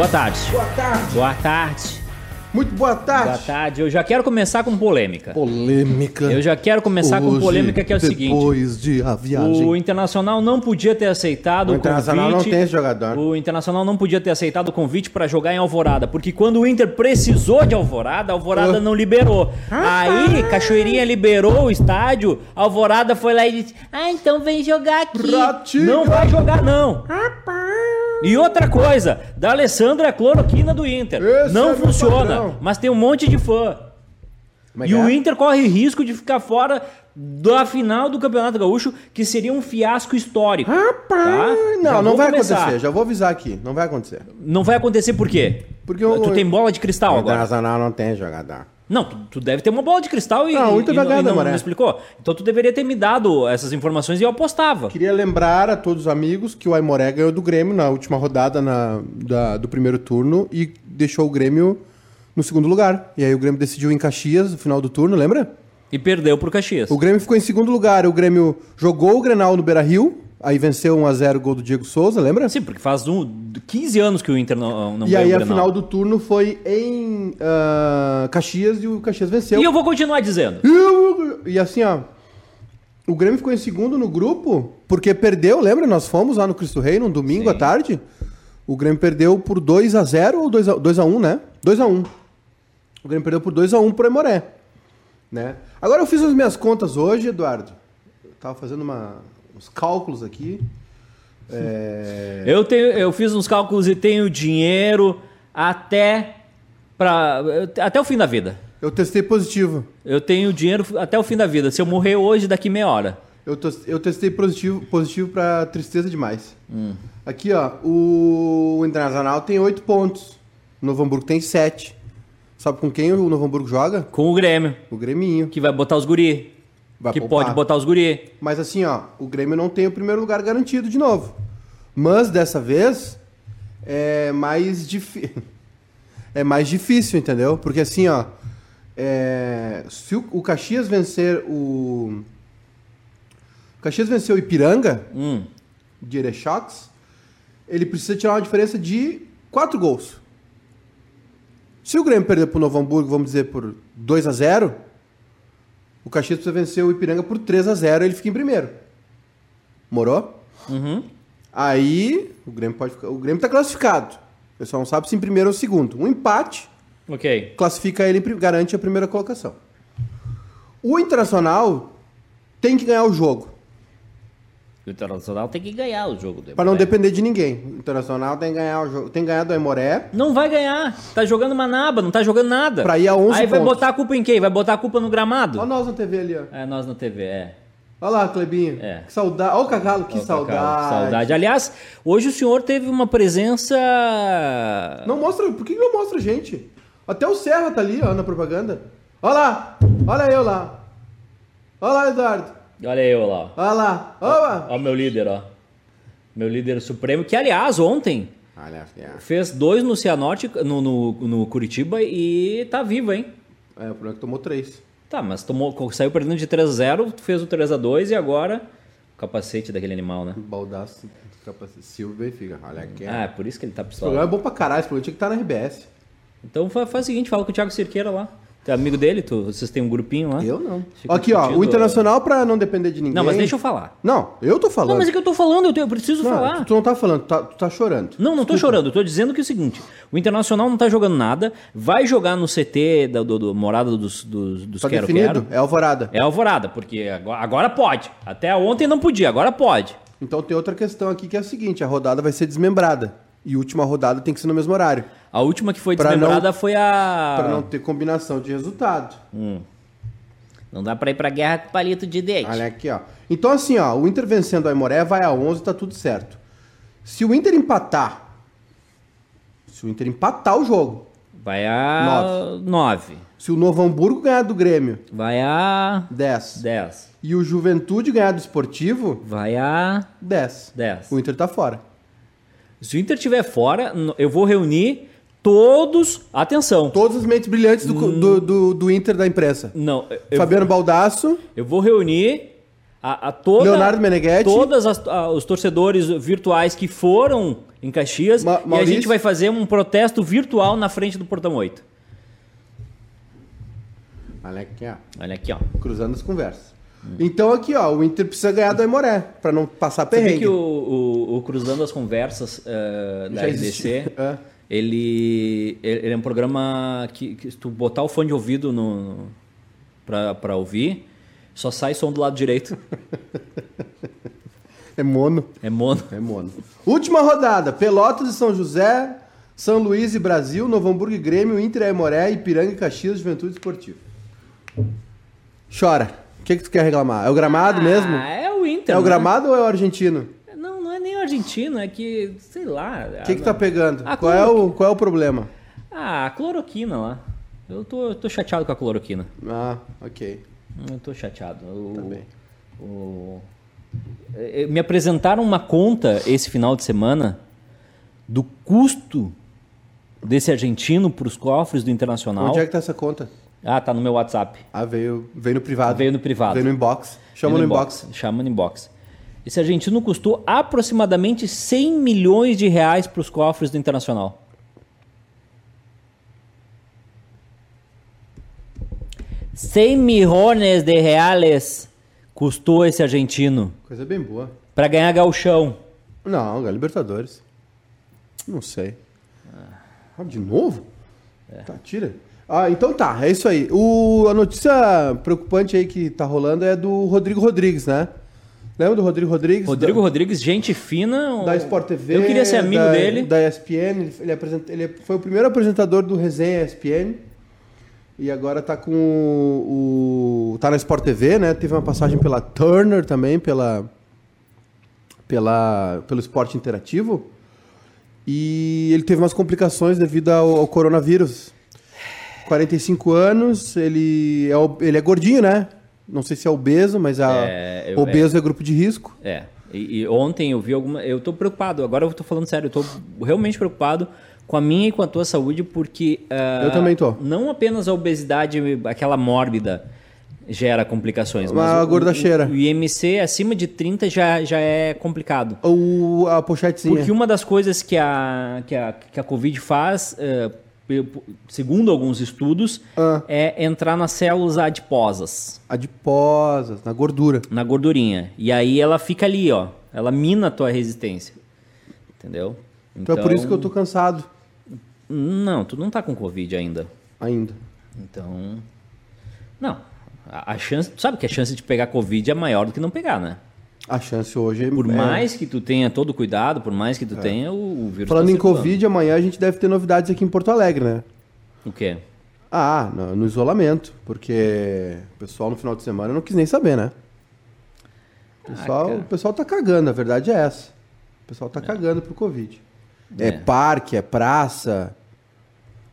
Boa tarde. Boa tarde. Boa tarde. Muito boa tarde. Boa tarde. Eu já quero começar com polêmica. Polêmica. Eu já quero começar com Hoje, polêmica que é o seguinte. Depois de a viagem. O Internacional não podia ter aceitado O o, Internacional convite. não tem esse jogador. O Internacional não podia ter aceitado o convite para jogar em Alvorada, porque quando o Inter precisou de Alvorada, Alvorada Ah. não liberou. Aí, Cachoeirinha liberou o estádio, Alvorada foi lá e disse: "Ah, então vem jogar aqui". Ratinho. Não vai jogar não. E outra coisa, da Alessandra é a cloroquina do Inter. Esse não é funciona, mas tem um monte de fã. Como é E que o é? Inter corre risco de ficar fora da final do Campeonato Gaúcho, que seria um fiasco histórico. Rapaz, Tá? não, Já não vai começar. acontecer. Já vou avisar aqui. Não vai acontecer. Não vai acontecer por quê? Porque o- tu tem bola de cristal o agora. Internacional não tem jogador. Não, tu, tu deve ter uma bola de cristal e, Não, o e, e vai não- Maré. não explicou. Então tu deveria ter me dado essas informações e eu apostava. Queria lembrar a todos os amigos que o Aimoré ganhou do Grêmio na última rodada na- da- do primeiro turno e deixou o Grêmio no segundo lugar. E aí o Grêmio decidiu em Caxias no final do turno, lembra? E perdeu pro Caxias. O Grêmio ficou em segundo lugar. O Grêmio jogou o Grenal no Beira-Rio, aí venceu 1x0 o gol do Diego Souza, lembra? Sim, porque faz um, 15 anos que o Inter não, não e aí a final do turno foi em ah, Caxias e o Caxias venceu. E eu vou continuar dizendo. E assim, ó. O Grêmio ficou em segundo no grupo porque perdeu, lembra? Nós fomos lá no Cristo Rei num domingo Sim. à tarde. O Grêmio perdeu por 2x0 ou 2x1, né? 2x1. O Grêmio perdeu por 2x1 pro Emoré. Né? Agora eu fiz as minhas contas hoje, Eduardo. Eu tava fazendo uma- uns cálculos aqui. É, Eu, tenho, eu fiz uns cálculos e tenho dinheiro até, pra, até o fim da vida. Eu testei positivo. Eu tenho dinheiro até o fim da vida. Se eu morrer hoje, daqui meia hora. Eu, eu testei positivo, positivo pra tristeza demais. Aqui, ó, o Internacional tem 8 pontos. O Novo Hamburgo tem 7. Sabe com quem o Novo Hamburgo joga? Com o Grêmio, O Grêmio. que vai botar os guri. Vai que poupar. pode botar os guri. Mas assim, ó, o Grêmio não tem o primeiro lugar garantido de novo. Mas dessa vez é mais difícil. é mais difícil, entendeu? Porque assim, ó, é, se o, o Caxias vencer o o Caxias vencer o Ipiranga Hum. de Erechox, ele precisa tirar uma diferença de 4 gols. Se o Grêmio perder pro Novo Hamburgo, vamos dizer, por 2 a 0 o Caxias precisa vencer o Ipiranga por 3 a 0 ele fica em primeiro. Morou? Uhum. Aí o Grêmio pode ficar. O Grêmio tá classificado. O pessoal não sabe se em primeiro ou segundo. Um empate Ok. classifica ele, garante a primeira colocação. O Internacional tem que ganhar o jogo. O Internacional tem que ganhar o jogo. do Para não depender de ninguém. O Internacional tem que ganhar o jogo. Tem que ganhar do Aimoré. Não vai ganhar. Tá jogando manaba, não tá jogando nada. Pra ir a 11 Aí vai pontos. botar a culpa em quem? Vai botar a culpa no gramado? Olha nós na TV ali, ó. É, nós na TV, é. Olha lá, Clebinho. É. Que saudade. Olha o Cacalo, que Ó, saudade. Cacau, Saudade. Aliás, hoje o senhor teve uma presença. Não mostra. Por que que não mostra a gente? Até o Serra tá ali, ó, na propaganda. Olha lá. Olha eu lá. Olha lá, Eduardo. Olha eu lá. Olha lá. Ó, o meu líder, ó. Meu líder supremo, que aliás, ontem Olha, é. fez dois no Cianorte, no, no, no Curitiba e tá vivo, hein? É, o problema é que tomou três. Tá, mas tomou, saiu perdendo de 3 a 0 fez o 3 a 2 e agora o capacete daquele animal, né? Baldaço, capacete, Silva e fica. Olha aqui. Ah, é por isso que ele tá Esse programa pistola. é bom pra caralho. Esse programa tinha que estar na RBS. Então fa- faz, o seguinte, fala com o Thiago Cirqueira lá. Tu é amigo dele? Tu, vocês têm um grupinho lá? Eu não. Fica Aqui, ó. discutindo- O Internacional, pra não depender de ninguém. Não, mas deixa eu falar. Não, eu tô falando. Não, mas é que eu tô falando, eu, tenho- eu preciso Não, falar. Tu, tu não tá falando, tu tá, tu tá chorando. Não, não tô chorando, eu tô dizendo que é o seguinte: o Internacional não tá jogando nada, vai jogar no CT da do, do- morada dos, dos, dos Tá Quero definido? Quero. É Alvorada. É Alvorada, porque agora, agora pode. Até ontem não podia, agora pode. Então tem outra questão aqui que é a seguinte: a rodada vai ser desmembrada. E a última rodada tem que ser no mesmo horário. A última que foi Pra desmembrada foi a. Pra não ter combinação de resultado. Não dá pra ir pra guerra com palito de dente. Olha aqui, ó. Então, assim, ó, o Inter vencendo o Aimoré vai a 11, tá tudo certo. Se o Inter empatar. Se o Inter empatar o jogo. Vai a 9. Se o Novo Hamburgo ganhar do Grêmio, Vai a 10. 10. E o Juventude ganhar do Esportivo, Vai a 10. 10. O Inter tá fora. Se o Inter estiver fora, eu vou reunir todos. Atenção. Todas as mentes brilhantes do, do, do, do Inter da imprensa. Não, eu, Fabiano Baldasso, eu vou reunir a, a toda, Leonardo Meneghetti. todos os torcedores virtuais que foram em Caxias. Ma- E a Maurício? gente vai fazer um protesto virtual na frente do Portão 8. Olha aqui, ó. Olha aqui, ó. Cruzando as conversas. Então aqui, ó, o Inter precisa ganhar do Aimoré, pra não passar Você vê perrengue. que o, o- o Cruzando as Conversas eh, da RDC. É. ele, ele é um programa que, que se tu botar o fone de ouvido no, pra, pra ouvir, só sai som do lado direito. É mono. É mono. É mono. Última rodada. Pelotas e São José, São Luís e Brasil, Novo Hamburgo e Grêmio, Inter e Aimoré, Ipiranga e Caxias, Juventude Esportiva. Chora. O que, que tu quer reclamar? É o gramado mesmo? Ah, é o Inter. É o né? gramado ou é o argentino? Não, não é nem o argentino, é que, sei lá. O que, que tá pegando? Ah, qual, é o, qual é o problema? Ah, a cloroquina lá. Eu tô, eu tô chateado com a cloroquina. Ah, ok. Eu tô chateado. Também. o- eh, me apresentaram uma conta esse final de semana do custo desse argentino para os cofres do Internacional. Onde é que tá essa conta? Ah, tá no meu WhatsApp. Ah, veio, veio no privado. Veio no privado. Veio no inbox. Chama no Veio inbox. Chama no inbox. Esse argentino custou aproximadamente 100 milhões de reais para os cofres do Internacional. Cem milhões de reais custou esse argentino Coisa bem boa. para ganhar gauchão. Não, é Libertadores. Não sei. Ah, de novo? Tá, tira. Ah, então tá, é isso aí. O, a notícia preocupante aí que tá rolando é do Rodrigo Rodrigues, né? Lembra do Rodrigo Rodrigues? Rodrigo da, Rodrigues, gente fina. da Sport TV. Eu queria ser amigo da, dele. Da ESPN. Ele, apresenta, ele foi o primeiro apresentador do Resenha ESPN. E agora tá com o, o- tá na Sport TV, né? Teve uma passagem pela Turner também, pela pela pelo esporte interativo. E ele teve umas complicações devido ao, ao coronavírus. 45 anos, ele é, ele é gordinho, né? Não sei se é obeso, mas a, É, eu- obeso é grupo de risco. É. E, e ontem eu vi alguma. Eu tô preocupado, agora eu tô falando sério, eu tô realmente preocupado com a minha e com a tua saúde, porque. ah, Eu também tô. Não apenas a obesidade, aquela mórbida, gera complicações. Uma mas o- gordacheira. O, o IMC acima de 30 já, já é complicado. Ou a pochetezinha. Porque uma das coisas que a, que a, que a Covid faz, pe- segundo alguns estudos, Ah. é entrar nas células adiposas, Adiposas, na gordura. na gordurinha. E aí ela fica ali, ó. Ela mina a tua resistência. Entendeu? Então, é por isso que eu tô cansado Não, tu não tá com Covid ainda. ainda. Então. Não. A, a chance. Tu sabe que a chance de pegar Covid é maior do que não pegar, né? A chance hoje é... Por é- mais que tu tenha todo o cuidado, por mais que tu tenha, o, o vírus. Falando tá em. Covid, amanhã a gente deve ter novidades aqui em Porto Alegre, né? O quê? Ah, no, no isolamento. Porque o pessoal no final de semana não quis nem saber, né? O pessoal, cara. o pessoal tá cagando, a verdade é essa. O pessoal tá cagando pro Covid. É. É. parque, é praça.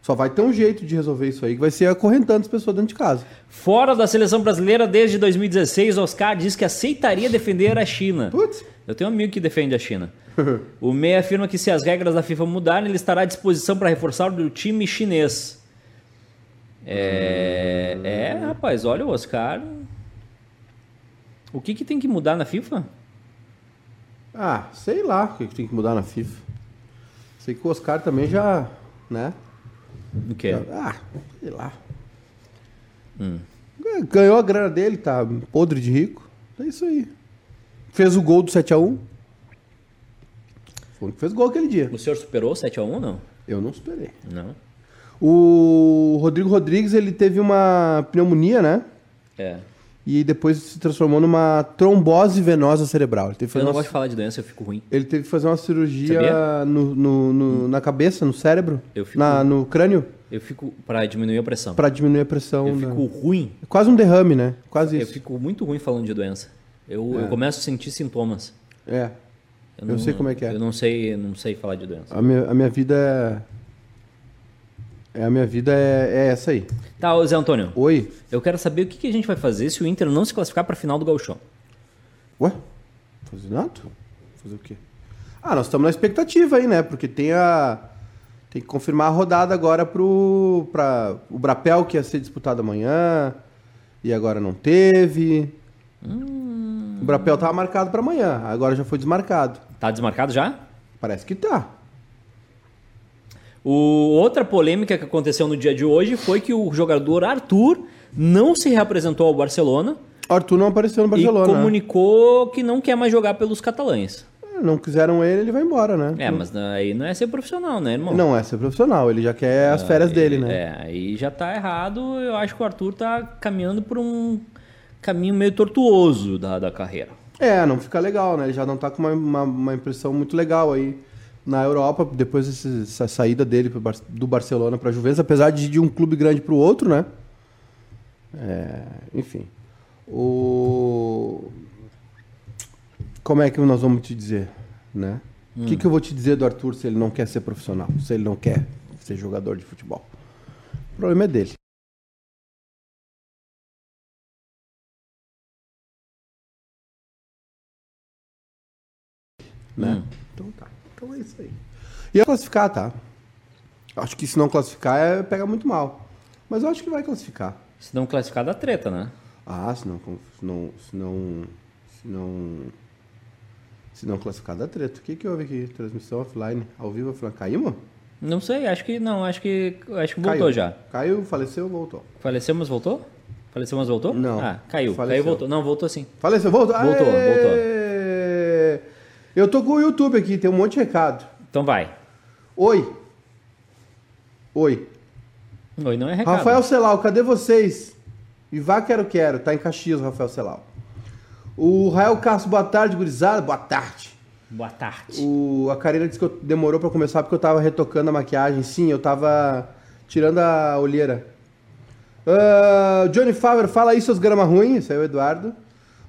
Só vai ter um jeito de resolver isso aí, que vai ser acorrentando as pessoas dentro de casa. Fora da seleção brasileira desde 2016, Oscar diz que aceitaria defender a China. Putz, Eu tenho um amigo que defende a China. O Meia afirma que se as regras da FIFA mudarem, ele estará à disposição para reforçar o time chinês. É, é, rapaz, olha o Oscar. O que, que tem que mudar na FIFA? ah, sei lá o que que tem que mudar na FIFA. Sei que o Oscar também já, né? O quê? Ah, sei lá. É, Ganhou a grana dele, tá podre de rico. É isso aí. Fez o gol do 7x1. Foi o que fez gol aquele dia. O senhor superou 7x1 não? Eu não esperei. Não. O Rodrigo Rodrigues, ele teve uma pneumonia, né? É. E depois se transformou numa trombose venosa cerebral. Ele teve que Eu não uma, gosto de falar de doença, eu fico ruim. ele teve que fazer uma cirurgia no, no- no- na cabeça, no cérebro, Eu fico- na, no crânio, Eu fico para diminuir a pressão. para diminuir a pressão. Eu da- fico ruim. Quase um derrame, né? Quase Eu isso. fico muito ruim falando de doença. Eu, É. eu começo a sentir sintomas. É. Eu sei como é que é. Eu não sei, eu não sei falar de doença. A minha, a minha vida é. A minha vida é, é essa aí. Tá, ô Zé Antônio. Oi? Eu quero saber o que, que a gente vai fazer se o Inter não se classificar para a final do Gauchão. Ué? Fazer nada? Fazer o quê? Ah, nós estamos na expectativa aí, né? Porque tem a. Tem que confirmar a rodada agora pro. Pra, o Brapel que ia ser disputado amanhã. E agora não teve. O Brapel tava marcado para amanhã, agora já foi desmarcado. Tá desmarcado já? Parece que tá. O, outra polêmica que aconteceu no dia de hoje foi que o jogador Arthur não se reapresentou ao Barcelona Arthur não apareceu no Barcelona. e comunicou que não quer mais jogar pelos catalães. Não quiseram ele, ele vai embora, né? É, mas aí não é ser profissional, né, irmão? Não é ser profissional, ele já quer as férias dele, né? É, aí já tá errado. Eu acho que o Arthur tá caminhando por um caminho meio tortuoso da, da carreira. É, não fica legal, né? Ele já não tá com uma, uma, uma impressão muito legal aí na Europa, depois dessa saída dele Bar- do Barcelona para Juventus, apesar de ir de um clube grande para o outro, né? É, enfim. O... Como é que nós vamos te dizer, né? O que, que eu vou te dizer do Arthur se ele não quer ser profissional, se ele não quer ser jogador de futebol? O problema é dele. né? Tá. Então é isso aí. E é classificar, tá? Acho que se não classificar, é, pega muito mal. Mas eu acho que vai classificar. Se não classificar, dá treta, né? Ah, se não, se não, se não, se não, se não classificar, dá treta. O que que houve aqui? Transmissão offline, ao vivo, offline. Caímos? Não sei, acho que não, acho que acho que voltou Caiu. já. Caiu, faleceu, voltou. Faleceu, mas voltou? Faleceu, mas voltou? Não. Ah, caiu. Faleceu. Caiu, voltou. Não, voltou sim. Faleceu, voltou? Voltou, Aê! Eu tô com o YouTube aqui, tem um monte de recado. Então vai. Oi. Oi. Oi, não é recado. Rafael Celau, cadê vocês? E vá quero quero, tá em Caxias, Rafael Celau. O Rael Castro, boa tarde, gurizada. Boa tarde. Boa tarde. O, a Karina disse que eu- demorou pra começar porque eu tava retocando a maquiagem. Sim, eu tava tirando a olheira. Ah, Johnny Favre, fala aí seus grama ruins. Esse aí é o Eduardo.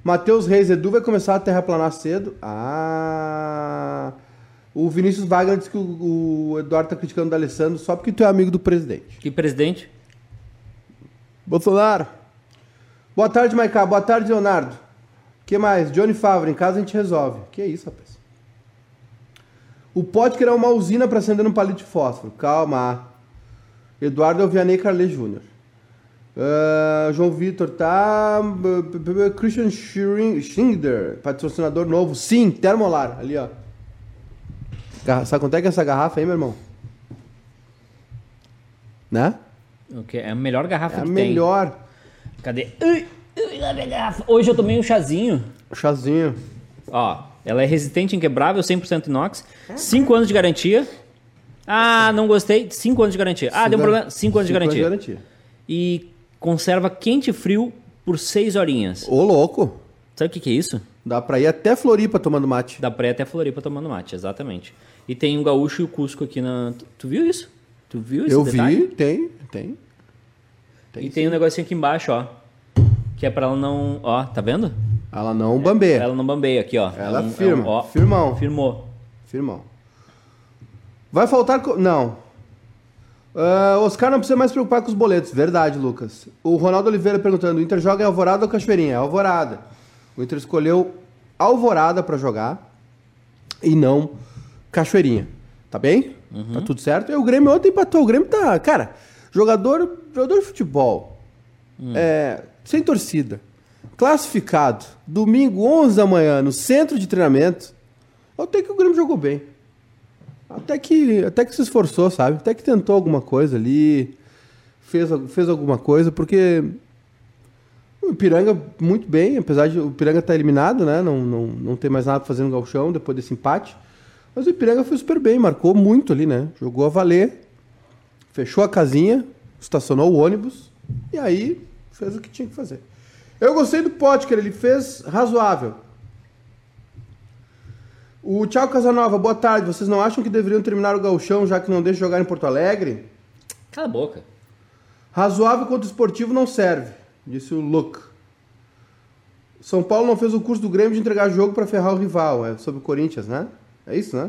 Matheus Reis, Edu vai começar a terraplanar cedo. Ah. O Vinícius Wagner disse que o, o Eduardo tá criticando o D'Alessandro só porque tu é amigo do presidente. Que presidente? Bolsonaro. Boa tarde, Maiká. Boa tarde, Leonardo. O que mais? Johnny Favre, em casa a gente resolve. Que isso, rapaz? O Potker é uma usina para acender um palito de fósforo. Calma. Eduardo é o Vianney Carlet Jr. Ah, João Vitor, tá? Christian Schindler, patrocinador novo. Sim, Termolar. Ali, ó. Sabe quanto é que é essa garrafa aí, meu irmão? Né? O que é a melhor garrafa É a que melhor. tem. Cadê? Ui, ui, minha garrafa. Hoje eu tomei um chazinho. Chazinho. Ó, ela é resistente, inquebrável, 100% inox. 5 anos de garantia. Ah, não gostei. 5 anos de garantia. Ah, deu um anos- problema. 5 anos de garantia. garantia. E conserva quente e frio por 6 horinhas. Ô, louco. Sabe o que, que é isso? Dá pra ir até Floripa tomando mate. Da praia até Floripa tomando mate, exatamente. E tem o gaúcho e o Cusco aqui na. Tu, tu viu isso? Tu viu esse Eu detalhe? vi, tem, tem. E tem um negocinho aqui embaixo, ó. Que é pra ela não. Ó, tá vendo? Ela não bambeia. Ela não bambeia aqui, ó. Ela É um- é firma. um- ó, Firmão. Firmou. Firmão. Vai faltar. co- Não. Ah, Oscar não precisa mais se preocupar com os boletos. Verdade, Lucas. O Ronaldo Oliveira perguntando: o Inter joga em Alvorada ou Cachoeirinha? É Alvorada. O Inter escolheu Alvorada pra jogar e não Cachoeirinha. Tá bem? Uhum. Tá tudo certo? E o Grêmio ontem empatou. O Grêmio tá. Cara, jogador, jogador de futebol. Hum. É, sem torcida. Classificado. Domingo, 11 da manhã, no centro de treinamento. Até que o Grêmio jogou bem. Até que, até que se esforçou, sabe? Até que tentou alguma coisa ali. Fez, fez alguma coisa, porque o Ipiranga muito bem, apesar de o Ipiranga estar eliminado, né? Não, não, não tem mais nada no galchão depois desse empate. Mas o Ipiranga foi super bem, marcou muito ali, né? Jogou a valer, fechou a casinha, estacionou o ônibus e aí fez o que tinha que fazer. Eu gostei do Potker, ele fez razoável. O Thiago Casanova, boa tarde. Vocês não acham que deveriam terminar o gauchão já que não deixa jogar em Porto Alegre? Cala a boca. Razoável contra o esportivo não serve, disse o Luke. São Paulo não fez o curso do Grêmio de entregar jogo para ferrar o rival, é sobre o Corinthians, né? É isso, né?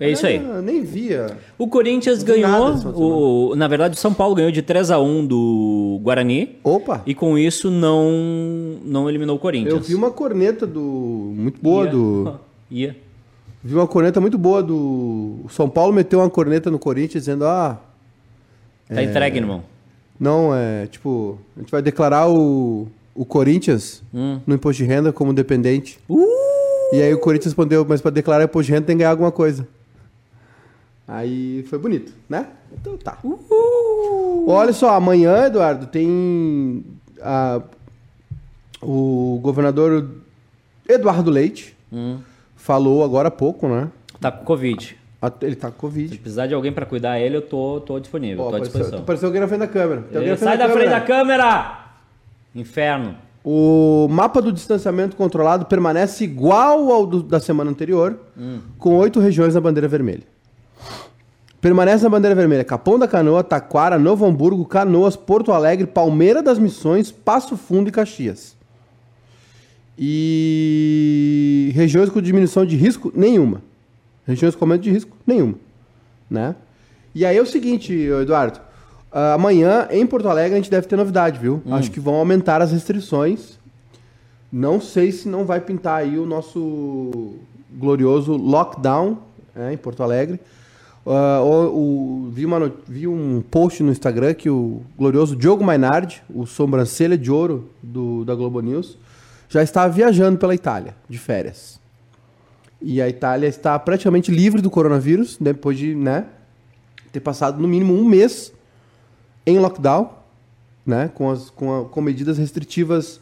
É isso aí. Ah, nem via. O Corinthians ganhou. O, na verdade, o São Paulo ganhou de 3 a 1 do Guarani. Opa! E com isso não, não eliminou o Corinthians. Eu vi uma corneta do muito boa Ia. do Ia. Vi uma corneta muito boa do o São Paulo meteu uma corneta no Corinthians dizendo: "Ah, Tá entregue, irmão. não é, tipo, a gente vai declarar o o Corinthians Hum. no imposto de renda como dependente". Uh! E aí o Corinthians respondeu: "Mas para declarar imposto de renda tem que ganhar alguma coisa". Aí foi bonito, né? Então tá. Olha só, amanhã, Eduardo, tem a- o governador Eduardo Leite Hum. Falou agora há pouco, né? Tá com Covid. A- Ele tá com Se Covid. precisar de alguém pra cuidar ele, eu tô, tô disponível, Ó, tô à apareceu, disposição. apareceu alguém na frente da câmera. Tem alguém na Sai da frente da câmera. câmera! Inferno. O mapa do distanciamento controlado permanece igual ao do- da semana anterior, Hum. com oito regiões na bandeira vermelha. Permanece na bandeira vermelha Capão da Canoa, Taquara, Novo Hamburgo, Canoas, Porto Alegre, Palmeira das Missões, Passo Fundo e Caxias. E regiões com diminuição de risco nenhuma. Regiões com aumento de risco nenhuma, né? E aí é o seguinte, Eduardo, ah, amanhã em Porto Alegre a gente deve ter novidade, viu? Acho que vão aumentar as restrições. Não sei se não vai pintar aí o nosso glorioso lockdown né, em Porto Alegre. Ah, o- o- vi, uma vi um post no Instagram que o glorioso Diogo Mainardi, o sobrancelha de ouro do, da Globo News, já estava viajando pela Itália, de férias. E a Itália está praticamente livre do coronavírus, depois de né, ter passado no mínimo um mês em lockdown, né, com, as, com, a- com medidas restritivas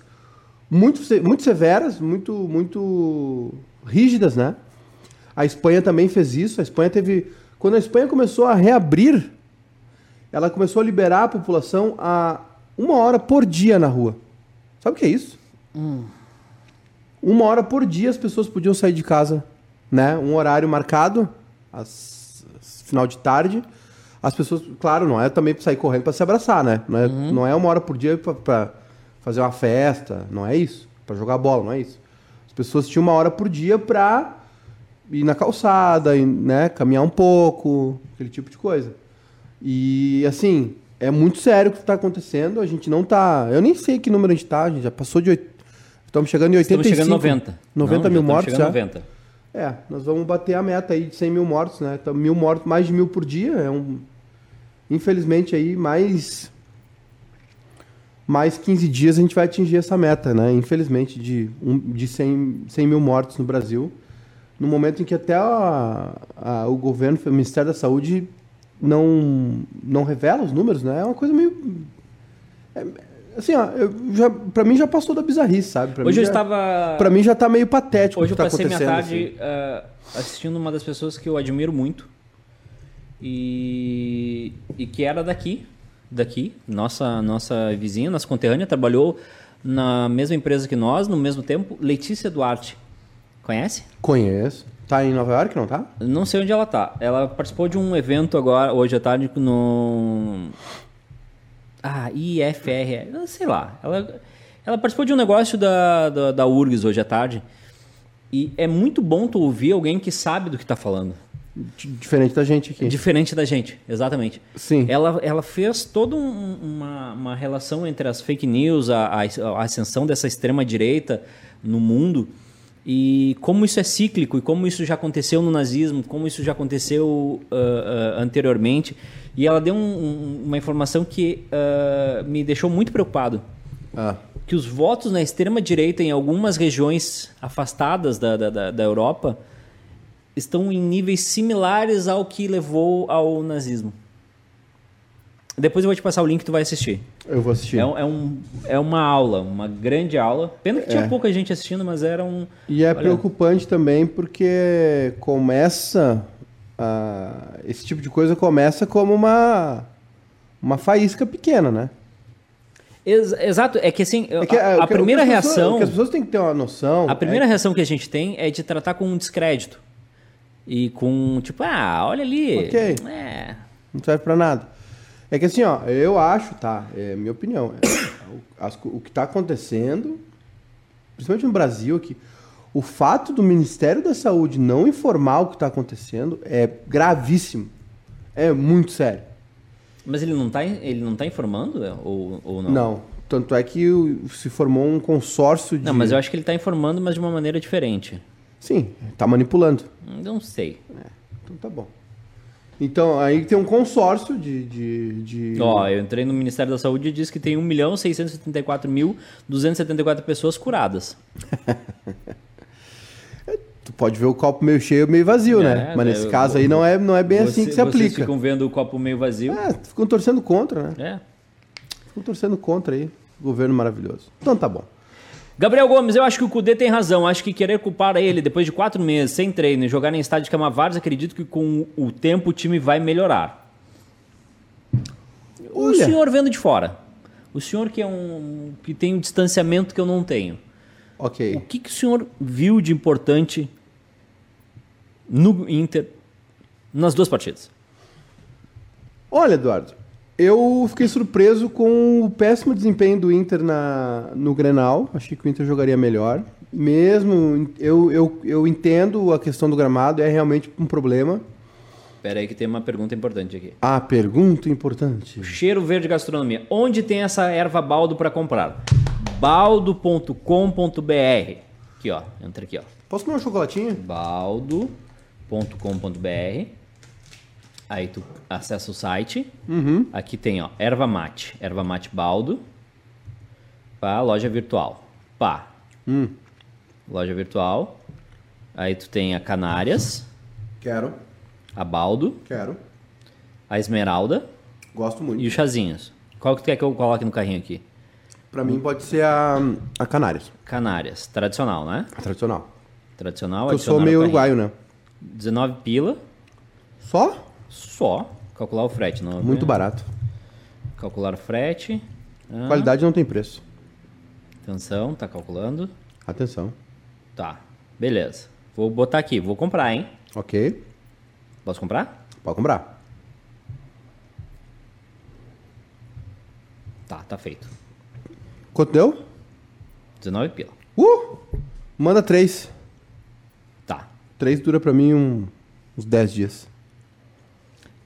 muito, muito severas, muito, muito rígidas, né? A Espanha também fez isso. A Espanha teve. Quando a Espanha começou a reabrir, ela começou a liberar a população a uma hora por dia na rua. Sabe o que é isso? Uma hora por dia as pessoas podiam sair de casa, né? Um horário marcado, às, às final de tarde. As pessoas, claro, não é também para sair correndo para se abraçar, né? Não é, não é uma hora por dia para fazer uma festa, não é isso. Para jogar bola, não é isso. As pessoas tinham uma hora por dia para ir na calçada, ir, né? Caminhar um pouco, aquele tipo de coisa. E assim, é muito sério o que está acontecendo. A gente não tá. Eu nem sei que número a gente tá, a gente já passou de. oit- Estamos chegando em 85. Estamos chegando em 90. 90 Não, mil estamos mortos chegando já. em 90. É, nós vamos bater a meta aí de 100 mil mortos, né? Então, mil mortos, mais de mil por dia. É um. Infelizmente aí, mais. Mais 15 dias a gente vai atingir essa meta, né? Infelizmente, de, um, de 100, 100 mil mortos no Brasil. No momento em que até a- a- o governo, o Ministério da Saúde, não, não revela os números, né? É uma coisa meio. é- assim, ó, eu já, pra mim já passou da bizarrice, sabe? Pra Hoje eu já, estava. Pra mim já tá meio patético Hoje o eu que tá passei minha acontecendo. tarde assim. ah, assistindo uma das pessoas que eu admiro muito e, e que era daqui, daqui, nossa nossa vizinha, nossa conterrânea, trabalhou na mesma empresa que nós, no mesmo tempo, Letícia Duarte. Conhece? Conheço. Tá em Nova York, não tá? Não sei onde ela tá. Ela participou de um evento agora, hoje à tarde, no. Ah, IFR, eu sei lá. Ela, ela participou de um negócio da, da, da URGS hoje à tarde. E é muito bom tu ouvir alguém que sabe do que tá falando. Diferente da gente aqui. Diferente da gente, exatamente. Sim. Ela, ela fez toda um- uma, uma relação entre as fake news, a, a- a ascensão dessa extrema-direita no mundo e como isso é cíclico e como isso já aconteceu no nazismo, como isso já aconteceu ah, ah, anteriormente. E ela deu um- um- uma informação que ah, me deixou muito preocupado. Ah, Que os votos na extrema-direita em algumas regiões afastadas da, da, da- da Europa estão em níveis similares ao que levou ao nazismo. Depois eu vou te passar o link que tu vai assistir. Eu vou assistir. É, um- é, um, é uma aula, uma grande aula. Pena que tinha É. pouca gente assistindo, mas era um. E é Olha. preocupante também porque começa. a- esse tipo de coisa começa como uma. Uma faísca pequena, né? Ex- exato, é que assim, É que, a, é, a que- primeira pessoas- reação. que as pessoas têm que ter uma noção. A primeira é- reação que a gente tem é de tratar com um descrédito. E com, tipo, ah, olha ali. Ok. É. Não serve pra nada. É que assim, ó, eu acho, tá? É minha opinião. é, o, o que tá acontecendo, principalmente no Brasil aqui, o fato do Ministério da Saúde não informar o que tá acontecendo é gravíssimo. É muito sério. Mas ele não tá, ele não tá informando? é? Ou, ou não? Não. Tanto é que se formou um consórcio de. Não, mas eu acho que ele tá informando, mas de uma maneira diferente. Sim, tá manipulando. Não sei. Então tá bom. Então, aí tem um consórcio de. de, de- Ó, eu entrei no Ministério da Saúde e diz que tem 1.674.274 pessoas curadas. tu pode ver o copo meio cheio meio vazio, É, né? Mas nesse eu- caso aí não é, não é bem assim que se Vocês aplica. ficam vendo o copo meio vazio. É, ficam torcendo contra, né? É. Ficam torcendo contra aí. Governo maravilhoso. Então tá bom. Gabriel Gomes, eu acho que o Cudê tem razão. Acho que querer culpar ele depois de quatro meses sem treino e jogar em estádio de Camavares, acredito que com o tempo o time vai melhorar. O Olha. senhor vendo de fora. O senhor que é um que tem um distanciamento que eu não tenho. O Ok. que, que o senhor viu de importante no Inter nas duas partidas? Olha, Eduardo, eu fiquei surpreso com o péssimo desempenho do Inter na, no Grenal. Achei que o Inter jogaria melhor. Mesmo, eu, eu, eu entendo a questão do gramado, é realmente um problema. Espera aí que tem uma pergunta importante aqui. A pergunta importante. Cheiro Verde Gastronomia. Onde tem essa erva baldo para comprar? baldo.com.br. Aqui, ó. Entra aqui, ó. Posso comer um chocolatinho? baldo.com.br. Aí tu acessa o site. Uhum. Aqui tem, ó, erva mate. Erva mate baldo. Pá, loja virtual. Pá. Hum, Loja virtual. Aí tu tem a Canárias, quero, a Baldo, quero. a Esmeralda Gosto muito. e os chazinhos. Qual que tu quer que eu coloque no carrinho aqui? Pra mim pode ser a, a Canárias, Canárias. Tradicional, né? a tradicional. Tradicional. Eu sou meio uruguaio, né? 19 pila. Só? Só. Calcular o frete. Não, Muito barato. Calcular o frete. Ah, Qualidade não tem preço. Atenção, tá calculando. Atenção. Tá. Beleza. Vou botar aqui. Vou comprar, hein? Ok. Posso comprar? Pode comprar. Tá, tá feito. Quanto deu? 19 pila. Uh! Manda três. Tá. Três dura pra mim um- uns 10 dias.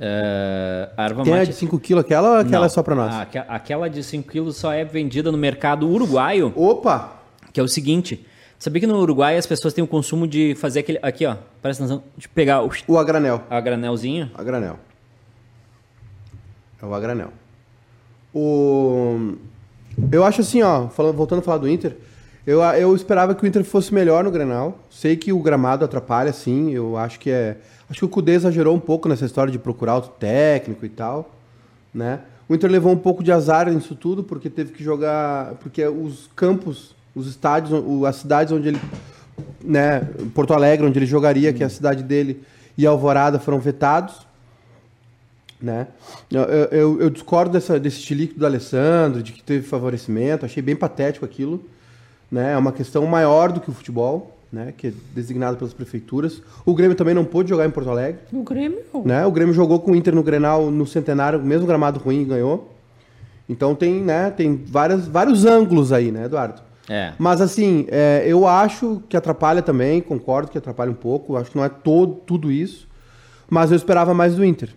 É, a erva Tem a mate... de 5 kg aquela ou aquela Não. é só pra nós? Aque- Aquela de 5 quilos só é vendida no mercado uruguaio, Opa! que é o seguinte. Sabia que no Uruguai as pessoas têm o costume de fazer aquele... Aqui, ó. Atenção. De pegar o... O a granel. A granelzinho. A granel. É o a granel. O... Eu acho assim, ó, falando, voltando a falar do Inter, eu, eu esperava que o Inter fosse melhor no Grenal. Sei que o gramado atrapalha, sim. Eu acho que é. Acho que o Cudê exagerou um pouco nessa história de procurar outro técnico e tal. Né? O Inter levou um pouco de azar nisso tudo, porque teve que jogar. Porque os campos, os estádios, as cidades onde ele. Né, Porto Alegre, onde ele jogaria, que é a cidade dele, e Alvorada foram vetados né? Eu, eu- eu- eu discordo dessa, desse estilico do Alessandro, de que teve favorecimento, achei bem patético aquilo. Né? É uma questão maior do que o futebol, né? que é designado pelas prefeituras. O Grêmio também não pôde jogar em Porto Alegre. O Grêmio. Né? O Grêmio jogou com o Inter no Grenal no Centenário, mesmo gramado ruim, e ganhou. Então tem, né, tem várias, vários ângulos aí, né, Eduardo? É. Mas assim, é, eu acho que atrapalha também, concordo que atrapalha um pouco, acho que não é todo, tudo isso, mas eu esperava mais do Inter.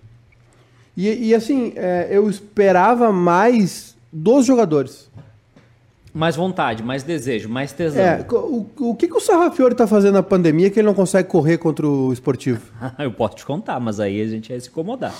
E, e, assim, é, eu esperava mais dos jogadores. Mais vontade, mais desejo, mais tesão. É, o, o que, que o Sarrafiori tá fazendo na pandemia que ele não consegue correr contra o esportivo? Eu posso te contar, mas aí a gente ia se incomodar.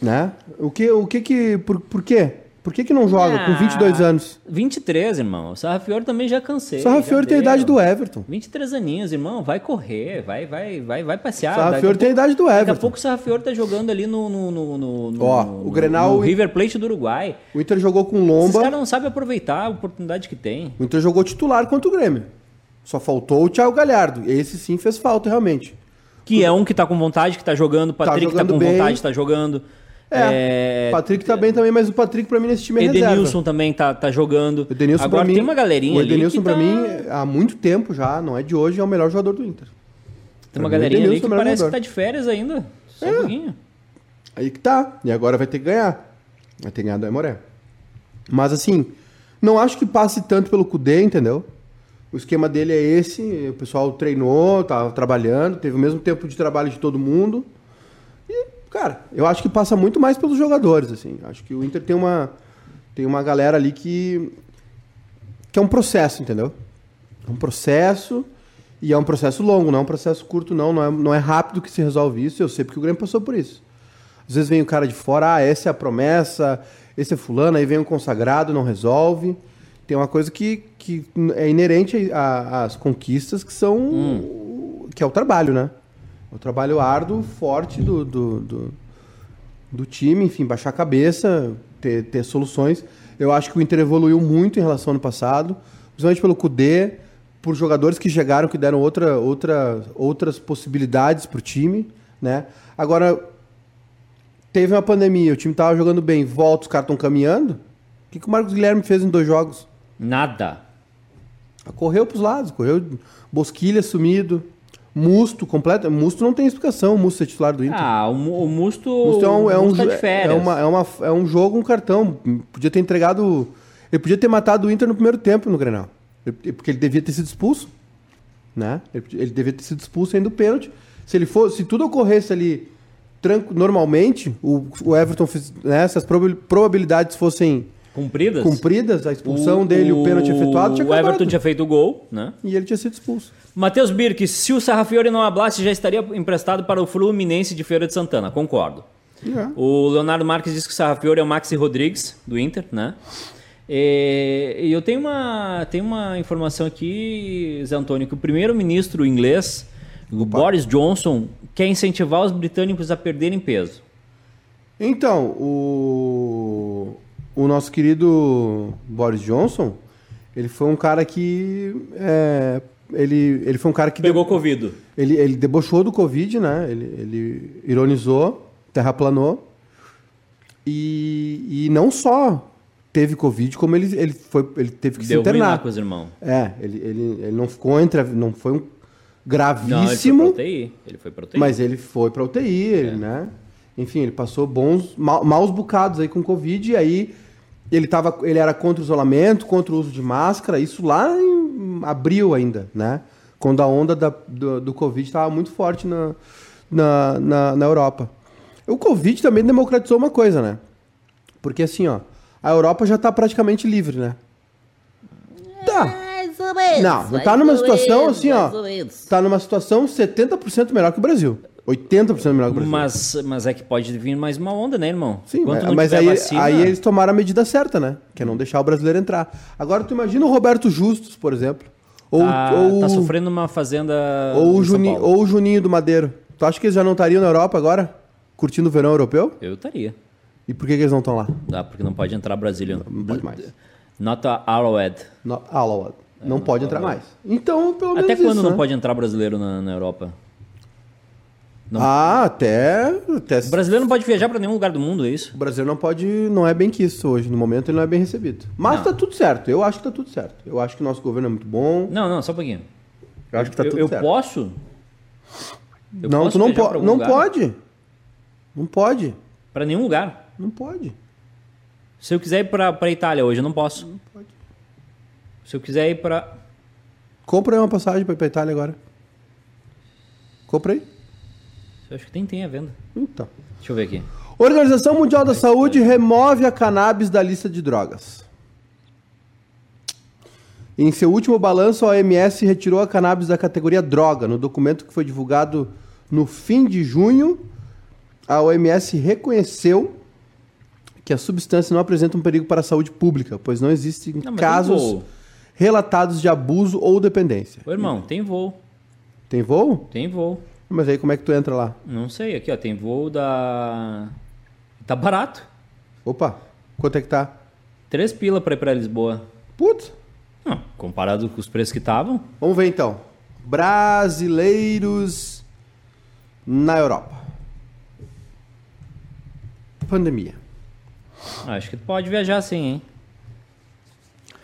Né? O que, o que que... Por, por quê? Por que que não joga com 22 Ah, anos? 23, irmão. O Sarrafiori também já cansei. O Sarrafiori já tem a idade do Everton. 23 aninhos, irmão. Vai correr, vai, vai, vai, vai passear. O Sarrafiori tem a idade do Daqui a Everton. pouco o Sarrafiori tá jogando ali no, no, no, no- Ó, no- o Grenal- no River Plate do Uruguai. O Inter jogou com Lomba. caras não sabem aproveitar a oportunidade que tem. O Inter jogou titular contra o Grêmio. Só faltou o Thiago Galhardo. Esse sim fez falta, realmente. Que é um que tá com vontade, que tá jogando. O Patrick tá, jogando com bem. vontade, tá jogando. É, o Patrick tá bem também, mas o Patrick pra mim nesse time é Edenilson reserva. também tá, tá jogando. O Edenilson Agora pra mim, tem uma galerinha o ali Edenilson que pra tá... mim, há muito tempo já, não é de hoje, é o melhor jogador do Inter. Tem uma pra galerinha ali que é melhor parece que jogador. tá de férias ainda. Só É. um pouquinho. Aí que tá. E agora vai ter que ganhar. Vai ter que ganhar do Aimoré. Mas assim, não acho que passe tanto pelo Cudê, entendeu? O esquema dele é esse, o pessoal treinou, tava trabalhando, teve o mesmo tempo de trabalho de todo mundo. E, cara, eu acho que passa muito mais pelos jogadores, assim. Acho que o Inter tem uma tem uma galera ali que que é um processo, entendeu? É um processo e é um processo longo, não é um processo curto não, não é, não é rápido que se resolve isso, eu sei porque o Grêmio passou por isso. Às vezes vem o cara de fora, ah, essa é a promessa, esse é fulano, aí vem um consagrado, não resolve. Tem uma coisa que, que é inerente às conquistas que são. Hum. que é o trabalho, né? O trabalho árduo, forte do, do, do, do time, enfim, baixar a cabeça, ter, ter soluções. Eu acho que o Inter evoluiu muito em relação ao ano passado, principalmente pelo Cudê, por jogadores que chegaram, que deram outra, outra, outras possibilidades para o time, né? Agora, teve uma pandemia, o time tava jogando bem, volta, os caras estão caminhando. O que, que o Marcos Guilherme fez em dois jogos? Nada. Correu pros lados, correu Bosquilha sumido, Musto completo. Musto não tem explicação, o Musto é titular do Inter. Ah, o, o Musto, Musto é um, é um, tá é, uma, é, uma, é um jogo, um cartão. Podia ter entregado. Ele podia ter matado o Inter no primeiro tempo no Grenal. Ele- Porque ele devia ter sido expulso. Né? Ele, ele devia ter sido expulso ainda do pênalti. Se ele se tudo ocorresse ali tranco, normalmente, o, o Everton fez, né, se as probabil- probabilidades fossem Cumpridas? cumpridas, a expulsão dele, o pênalti efetuado, tinha O Everton acabado. tinha feito o gol, né? E ele tinha sido expulso. Matheus Birk, se o Sarrafiore não hablasse, já estaria emprestado para o Fluminense de Feira de Santana. Concordo. É. O Leonardo Marques diz que o Sarrafiore é o Maxi Rodrigues, do Inter, né? E e eu tenho uma, tenho uma informação aqui, Zé Antônio, que o primeiro-ministro inglês, o Boris Johnson, quer incentivar os britânicos a perderem peso. Então, o, o nosso querido Boris Johnson, ele foi um cara que. é, ele, ele foi um cara que. Pegou Covid. Ele, ele debochou do Covid, né? Ele, ele ironizou, terraplanou. E, e não só teve Covid, como ele, ele, foi, ele teve que Deu se ruim lá internar. com os irmãos. É, ele, ele, ele não ficou entre. Não foi um Não, ele foi gravíssimo. pra UTI. Ele foi pra UTI. Mas ele foi pra UTI, ele, né? Enfim, ele passou bons, ma- maus bocados aí com Covid, e aí ele, tava, ele era contra o isolamento, contra o uso de máscara, isso lá em abril ainda, né? Quando a onda da- do, do Covid estava muito forte na, na, na, na Europa. O Covid também democratizou uma coisa, né? Porque assim, ó, a Europa já tá praticamente livre, né? Tá. Não, tá numa situação assim, ó. Tá numa situação 70% melhor que o Brasil. 80% melhor que o Brasil. Mas, mas é que pode vir mais uma onda, né, irmão? Sim, Enquanto mas, não mas aí, vacina- aí eles tomaram a medida certa, né? Que é não deixar o brasileiro entrar. Agora tu imagina o Roberto Justus, por exemplo. Ou, tá, ou, tá sofrendo uma fazenda. ou, o Paulo. ou o Juninho do Madeiro. Tu acha que eles já não estariam na Europa agora? Curtindo o verão europeu? Eu estaria. E por que, que eles não estão lá? Dá, porque não pode entrar Brazilian. Não pode mais. Not a Arrowhead. No, ah, lá, não pode entrar mais. Então, pelo menos Até quando isso, não né? pode entrar brasileiro na, na Europa? Não. Ah, até... até O brasileiro não pode viajar pra nenhum lugar do mundo, é isso? O Brasil não pode, não é bem que isso hoje. No momento ele não é bem recebido. Mas Não. tá tudo certo. Eu acho que tá tudo certo. Eu acho que o nosso governo é muito bom. Não, não, só um pouquinho. Eu acho que tá eu tudo eu certo. posso? Eu não, posso tu não, po não lugar? pode. Não pode. Pra nenhum lugar. Não pode. Se eu quiser ir pra, pra Itália hoje, eu não posso. Não pode. Se eu quiser ir pra. Compra aí uma passagem pra ir pra Itália agora. Compra aí. Eu acho que tem, tem a venda. Então. Deixa eu ver aqui. Organização Mundial da Saúde remove a cannabis da lista de drogas. Em seu último balanço, a OMS retirou a cannabis da categoria droga. No documento que foi divulgado no fim de junho, a OMS reconheceu que a substância não apresenta um perigo para a saúde pública, pois não existem Não, casos relatados de abuso ou dependência. Ô, irmão, tem voo. Tem voo? Tem voo. Mas aí como é que tu entra lá? Não sei, aqui ó, tem voo da. Tá barato. Opa, quanto é que tá? Três pila pra ir pra Lisboa. Putz, Não, comparado com os preços que estavam. Vamos ver então. Brasileiros na Europa. Pandemia. Acho que pode viajar sim, hein?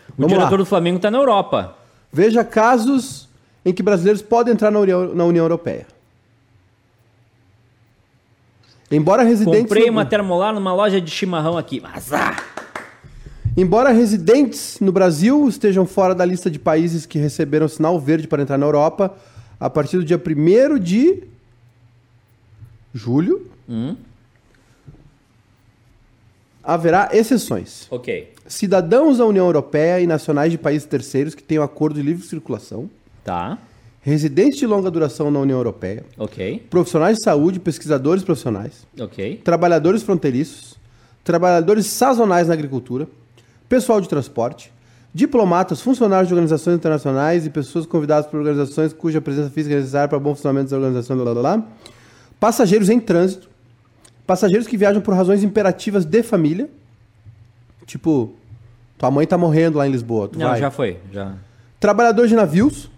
O Vamos diretor lá. do Flamengo tá na Europa. Veja casos em que brasileiros podem entrar na União, na União Europeia. Embora residentes, Comprei no, uma termolar numa loja de chimarrão aqui. Ah, embora residentes no Brasil estejam fora da lista de países que receberam sinal verde para entrar na Europa, a partir do dia 1 de julho, Hum. haverá exceções. ok. Cidadãos da União Europeia e nacionais de países terceiros que tenham acordo de livre circulação, Tá. Residentes de longa duração na União Europeia, Ok. profissionais de saúde, pesquisadores profissionais, Ok. trabalhadores fronteiriços, trabalhadores sazonais na agricultura, pessoal de transporte, diplomatas, funcionários de organizações internacionais e pessoas convidadas por organizações cuja presença física é necessária para o bom funcionamento das organizações, blá, blá, blá. passageiros em trânsito, passageiros que viajam por razões imperativas de família, tipo, tua mãe tá morrendo lá em Lisboa, tu Não, vai. já foi. Já. Trabalhadores de navios,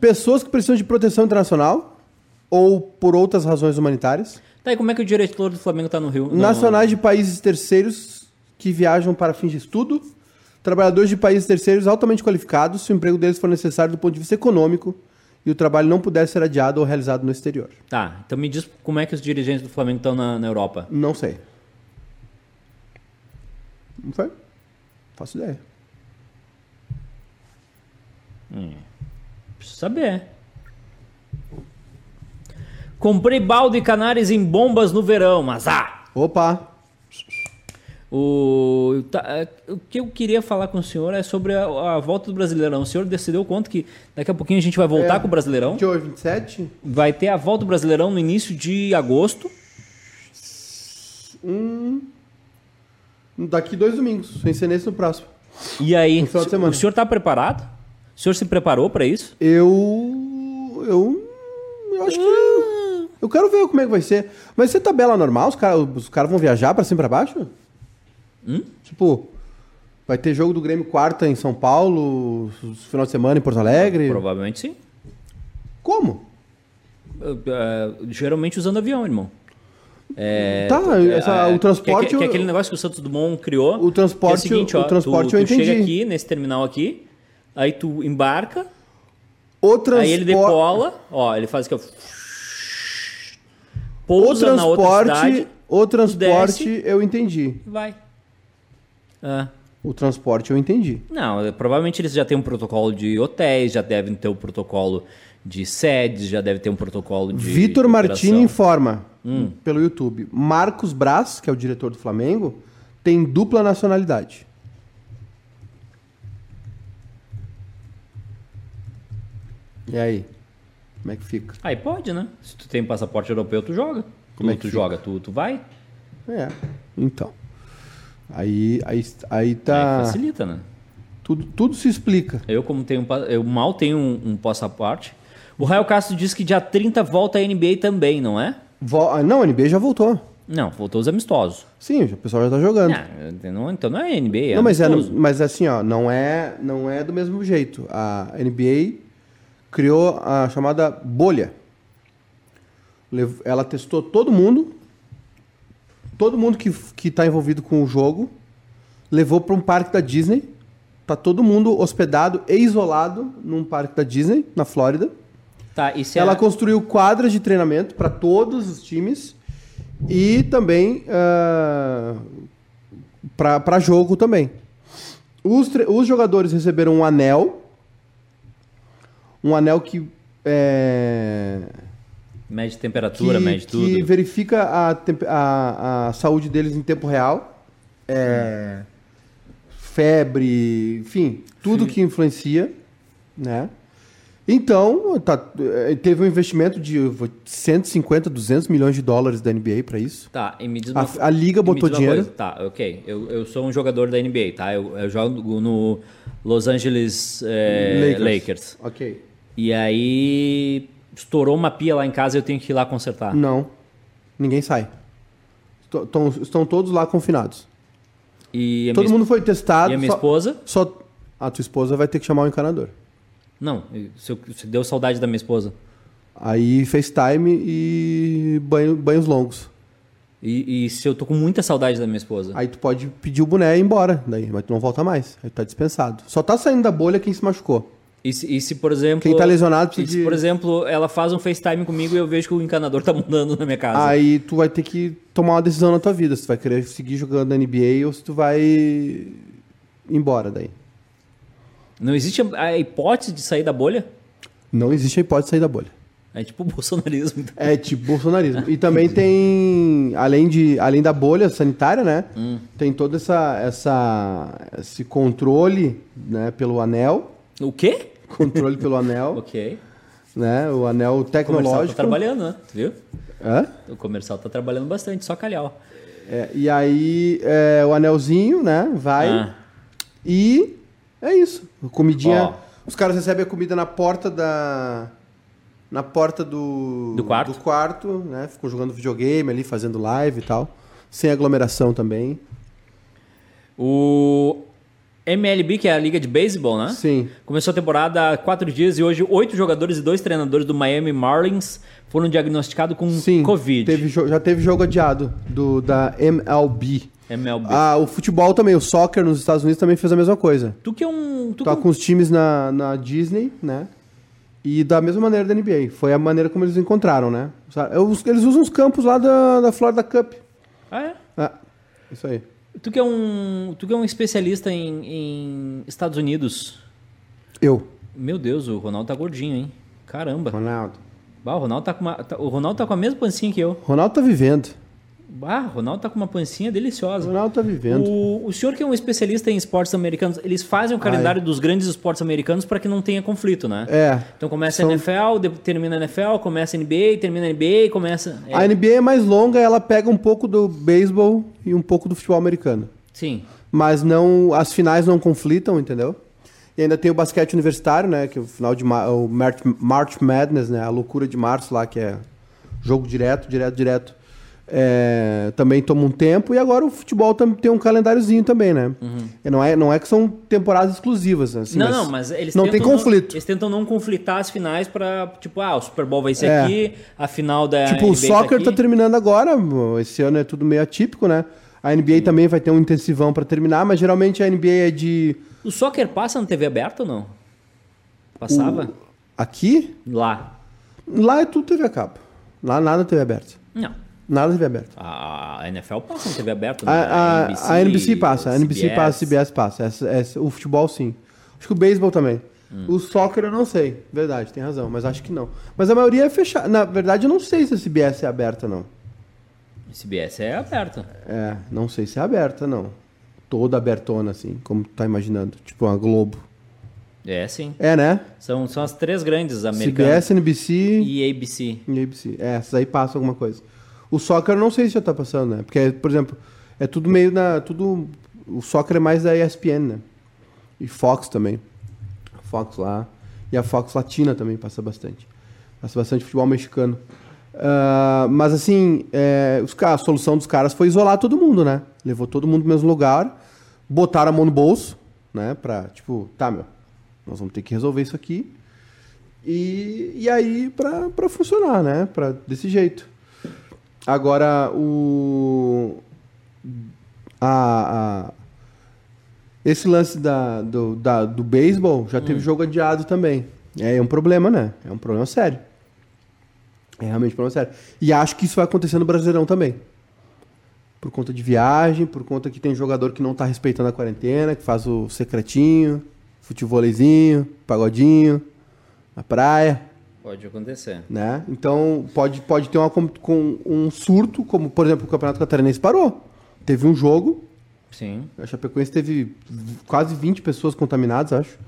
pessoas que precisam de proteção internacional ou por outras razões humanitárias, Tá, e como é que o diretor do Flamengo tá no Rio? No- nacionais de países terceiros que viajam para fins de estudo, trabalhadores de países terceiros altamente qualificados, se o emprego deles for necessário do ponto de vista econômico e o trabalho não puder ser adiado ou realizado no exterior. Tá, então me diz como é que os dirigentes do Flamengo estão na, na Europa. Não sei. Não foi? Faço ideia. Preciso saber. Comprei balde canares em bombas no verão, mas ah! Opa! O, tá, o que eu queria falar com o senhor é sobre a, a volta do Brasileirão. O senhor decidiu quanto que daqui a pouquinho a gente vai voltar É. com o Brasileirão? De hoje, 27? Vai ter a volta do Brasileirão no início de agosto. Daqui dois domingos. Sem ser nesse no próximo. E aí, o senhor está preparado? O senhor se preparou para isso? Eu. Eu. Eu acho que. Eu quero ver como é que vai ser. Vai ser tabela normal? Os caras os caras vão viajar pra cima e pra baixo? Tipo, vai ter jogo do Grêmio quarta em São Paulo, final de semana em Porto Alegre? Provavelmente sim. Como? Uh, uh, geralmente usando avião, irmão. É, Tá, essa- o transporte Que, é- que é eu- aquele negócio que o Santos Dumont criou. O transporte- que é o, seguinte, o ó, transporte tu, eu tu chega entendi. aqui, nesse terminal aqui, aí tu embarca, O transporte. aí ele decola, ó, ele faz aqui, ó. O Pousa na outra transporte. cidade, O transporte desce. eu entendi. vai. Ah, O transporte eu entendi. não, é, provavelmente eles já têm um protocolo de hotéis, já devem ter um protocolo de sedes, já deve ter um protocolo de. Vitor Martini informa Hum. pelo YouTube. Marcos Braz, que é o diretor do Flamengo, tem dupla nacionalidade. E aí? Como é que fica? Aí pode, né? Se tu tem passaporte europeu, tu joga. Como é tu que fica? joga, tu, tu vai. É. Então. Aí, aí, aí Aí tá. facilita, né? Tudo, tudo se explica. Eu, como tenho um eu mal tenho um, um passaporte. O Rael Castro disse que dia 30 volta a NBA também, não é? Ah, Não, a NBA já voltou. Não, voltou os amistosos. Sim, o pessoal já tá jogando. Ah, não, então não é NBA, é não, mas, é, mas assim, ó, não é, não é do mesmo jeito. A NBA criou a chamada bolha. Ela testou todo mundo, todo mundo que, que tá envolvido com o jogo, levou para um parque da Disney. Tá todo mundo hospedado e isolado num parque da Disney, na Flórida. Tá, Ela a- construiu quadras de treinamento para todos os times e também para jogo também. Os, os jogadores receberam um anel, um anel que é, mede temperatura, que, mede que tudo. verifica a, a, a saúde deles em tempo real. É, febre, enfim, tudo que influencia, né? Então, tá, eh, teve um investimento de 150, 200 milhões de dólares da NBA para isso. Tá, e me diz A- uma, a liga e me botou dinheiro. coisa. Tá, ok. Eu, eu sou um jogador da NBA, tá? Eu, eu jogo no Los Angeles eh, Lakers. Ok. E aí estourou uma pia lá em casa e eu tenho que ir lá consertar. Não, ninguém sai. Estão- Estão, todos lá confinados. E Todo mundo foi testado. e a minha só- esposa? Só a tua esposa vai ter que chamar o encanador. Não, se, eu, se deu saudade da minha esposa. Aí FaceTime e banho, banhos longos. E, e se eu tô com muita saudade da minha esposa? Aí tu pode pedir o boné e ir embora. Daí, mas tu não volta mais. Aí tu tá dispensado. Só tá saindo da bolha quem se machucou. E se, e se, por exemplo. Quem tá lesionado e precisa se, de- por exemplo, ela faz um FaceTime comigo e eu vejo que o encanador tá mudando na minha casa. Aí tu vai ter que tomar uma decisão na tua vida. Se tu vai querer seguir jogando na NBA ou se tu vai embora daí. Não existe a, hipótese de sair da bolha? Não existe a hipótese de sair da bolha. É tipo o bolsonarismo. então. É tipo bolsonarismo. E também tem, além, de, além da bolha sanitária, né? Hum. Tem todo essa, essa, esse controle né, pelo anel. O quê? Controle pelo anel, Ok. né? O anel O comercial tá tecnológico. trabalhando, né? Tu viu? Hã? O comercial tá trabalhando bastante, só calhau. É, e aí, é, o anelzinho, né? Vai. Ah. E É isso. Comidinha. Ó. Os caras recebem a comida na porta da. Na porta do. Do quarto. Do quarto, né? Ficam jogando videogame ali, fazendo live e tal. Sem aglomeração também. O MLB, que é a liga de beisebol, né? Sim. Começou a temporada há quatro dias e hoje oito jogadores e dois treinadores do Miami Marlins foram diagnosticados com Sim. Covid. Teve já teve jogo adiado do, da MLB. MLB. Ah, o futebol também, o soccer nos Estados Unidos também fez a mesma coisa. Tu que é um... Tu Tá que- com os times na, na Disney, né? E da mesma maneira da NBA. Foi a maneira como eles encontraram, né? Eles usam os campos lá da, da Florida Cup. Ah, é? Ah, isso aí. Tu que é um, tu que é um especialista em, em Estados Unidos. Eu, Meu Deus, o Ronaldo tá gordinho, hein? Caramba. Ronaldo. Bah, o Ronaldo tá com uma, tá- o Ronaldo tá com a mesma pancinha que eu. Ronaldo tá vivendo. Bah, o Ronaldo tá com uma pancinha deliciosa. Ronaldo tá vivendo. O, o senhor que é um especialista em esportes americanos, eles fazem o calendário dos grandes esportes americanos para que não tenha conflito, né? É. Então começa São- a NFL, termina a NFL, começa a NBA, termina a NBA, começa. é, A NBA é mais longa, ela pega um pouco do beisebol e um pouco do futebol americano. Sim. Mas não, as finais não conflitam, entendeu? E ainda tem o basquete universitário, né? Que é o final de o March Madness, né? A loucura de março lá, que é jogo direto, direto, direto. É, também toma um tempo. E agora o futebol tem um calendáriozinho também, né? E não, é, não é que são temporadas exclusivas, assim, Uhum. não, não, mas eles não tem conflito. eles tentam não conflitar as finais para tipo, ah, o Super Bowl vai ser É. aqui, a final da Tipo, o NBA soccer tá tá terminando agora. Esse ano é tudo meio atípico, né? A NBA também vai ter um intensivão pra terminar, mas geralmente a NBA é de. O soccer passa na TV aberta ou não? Passava? Aqui? Lá. Lá é tudo TV a cabo. Lá nada TV aberta. Não. Nada TV aberta. A NFL passa na TV aberta, né? A, a, a NBC passa, a NBC CBS. passa, a CBS passa. Essa- essa- o futebol sim. Acho que o beisebol também. Hum. O soccer eu não sei, verdade, tem razão, mas acho que não. Mas a maioria é fechada. Na verdade, eu não sei se a CBS é aberta, não. CBS é aberta. É, não sei se é aberta, não. Toda abertona, assim, como tu tá imaginando. Tipo uma Globo. É, sim. É, né? São, são as três grandes americanas. CBS, NBC E ABC. e ABC. É, essas aí passam alguma coisa. O soccer não sei se já tá passando, né? Porque, por exemplo, é tudo meio na. Tudo, o soccer é mais da ESPN, né? E Fox também. Fox lá. E a Fox Latina também passa bastante. Passa bastante futebol mexicano. Ah, mas assim, é, os, a solução dos caras foi isolar todo mundo, né? Levou todo mundo no mesmo lugar, botaram a mão no bolso, né? Pra, tipo, tá, meu, nós vamos ter que resolver isso aqui. E, e aí, pra, pra funcionar, né? Pra, desse jeito. Agora, o. A, a- esse lance da, do, da, do beisebol já teve jogo adiado também. É um problema, né? É um problema sério. É realmente um problema sério. E acho que isso vai acontecer no Brasileirão também. Por conta de viagem, por conta que tem jogador que não tá respeitando a quarentena, que faz o secretinho, futevôleizinho, pagodinho, na praia Pode acontecer. né? Então pode, pode ter uma, com, um surto, como por exemplo o Campeonato Catarinense parou. Teve um jogo, Sim. a Chapecoense teve quase 20 pessoas contaminadas, acho.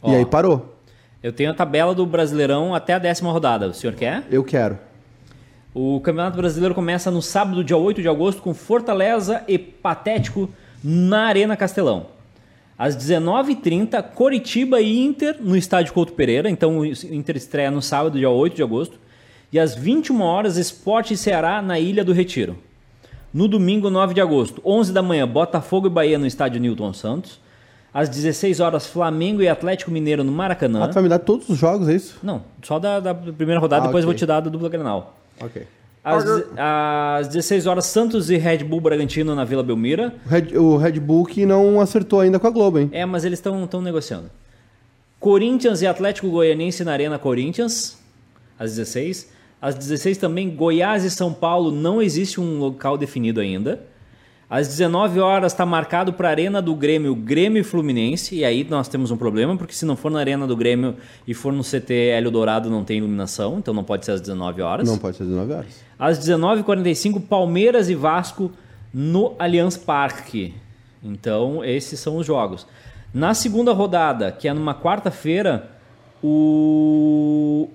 Ó. E aí parou. Eu tenho a tabela do Brasileirão até a décima rodada. O senhor quer? Eu quero. O Campeonato Brasileiro começa no sábado, dia 8 de agosto, com Fortaleza e Patético na Arena Castelão. Às 19h30, Coritiba e Inter no estádio Couto Pereira. Então o Inter estreia no sábado, dia 8 de agosto. E às 21 horas, Esporte e Ceará na Ilha do Retiro. No domingo, 9 de agosto, 11 da manhã, Botafogo e Bahia no estádio Newton Santos. Às 16 horas, Flamengo e Atlético Mineiro no Maracanã. Ah, tu vai me dar todos os jogos, é isso? Não, só da, da primeira rodada, Ah, depois eu ok. vou te dar da dupla Grenal. Ok. Às, às 16 horas, Santos e Red Bull Bragantino na Vila Belmira. O Red, o Red Bull que não acertou ainda com a Globo, hein? É, mas eles estão negociando. Corinthians e Atlético Goianiense na Arena Corinthians, às 16. Às 16 também, Goiás e São Paulo, não existe um local definido ainda. Às 19 horas está marcado para a Arena do Grêmio, Grêmio e Fluminense. E aí nós temos um problema, porque se não for na Arena do Grêmio e for no CT Hélio Dourado, não tem iluminação, então não pode ser às 19 horas. Não pode ser 19 horas. Às 19h45, Palmeiras e Vasco no Allianz Parque. Então, esses são os jogos. Na segunda rodada, que é numa quarta-feira, o...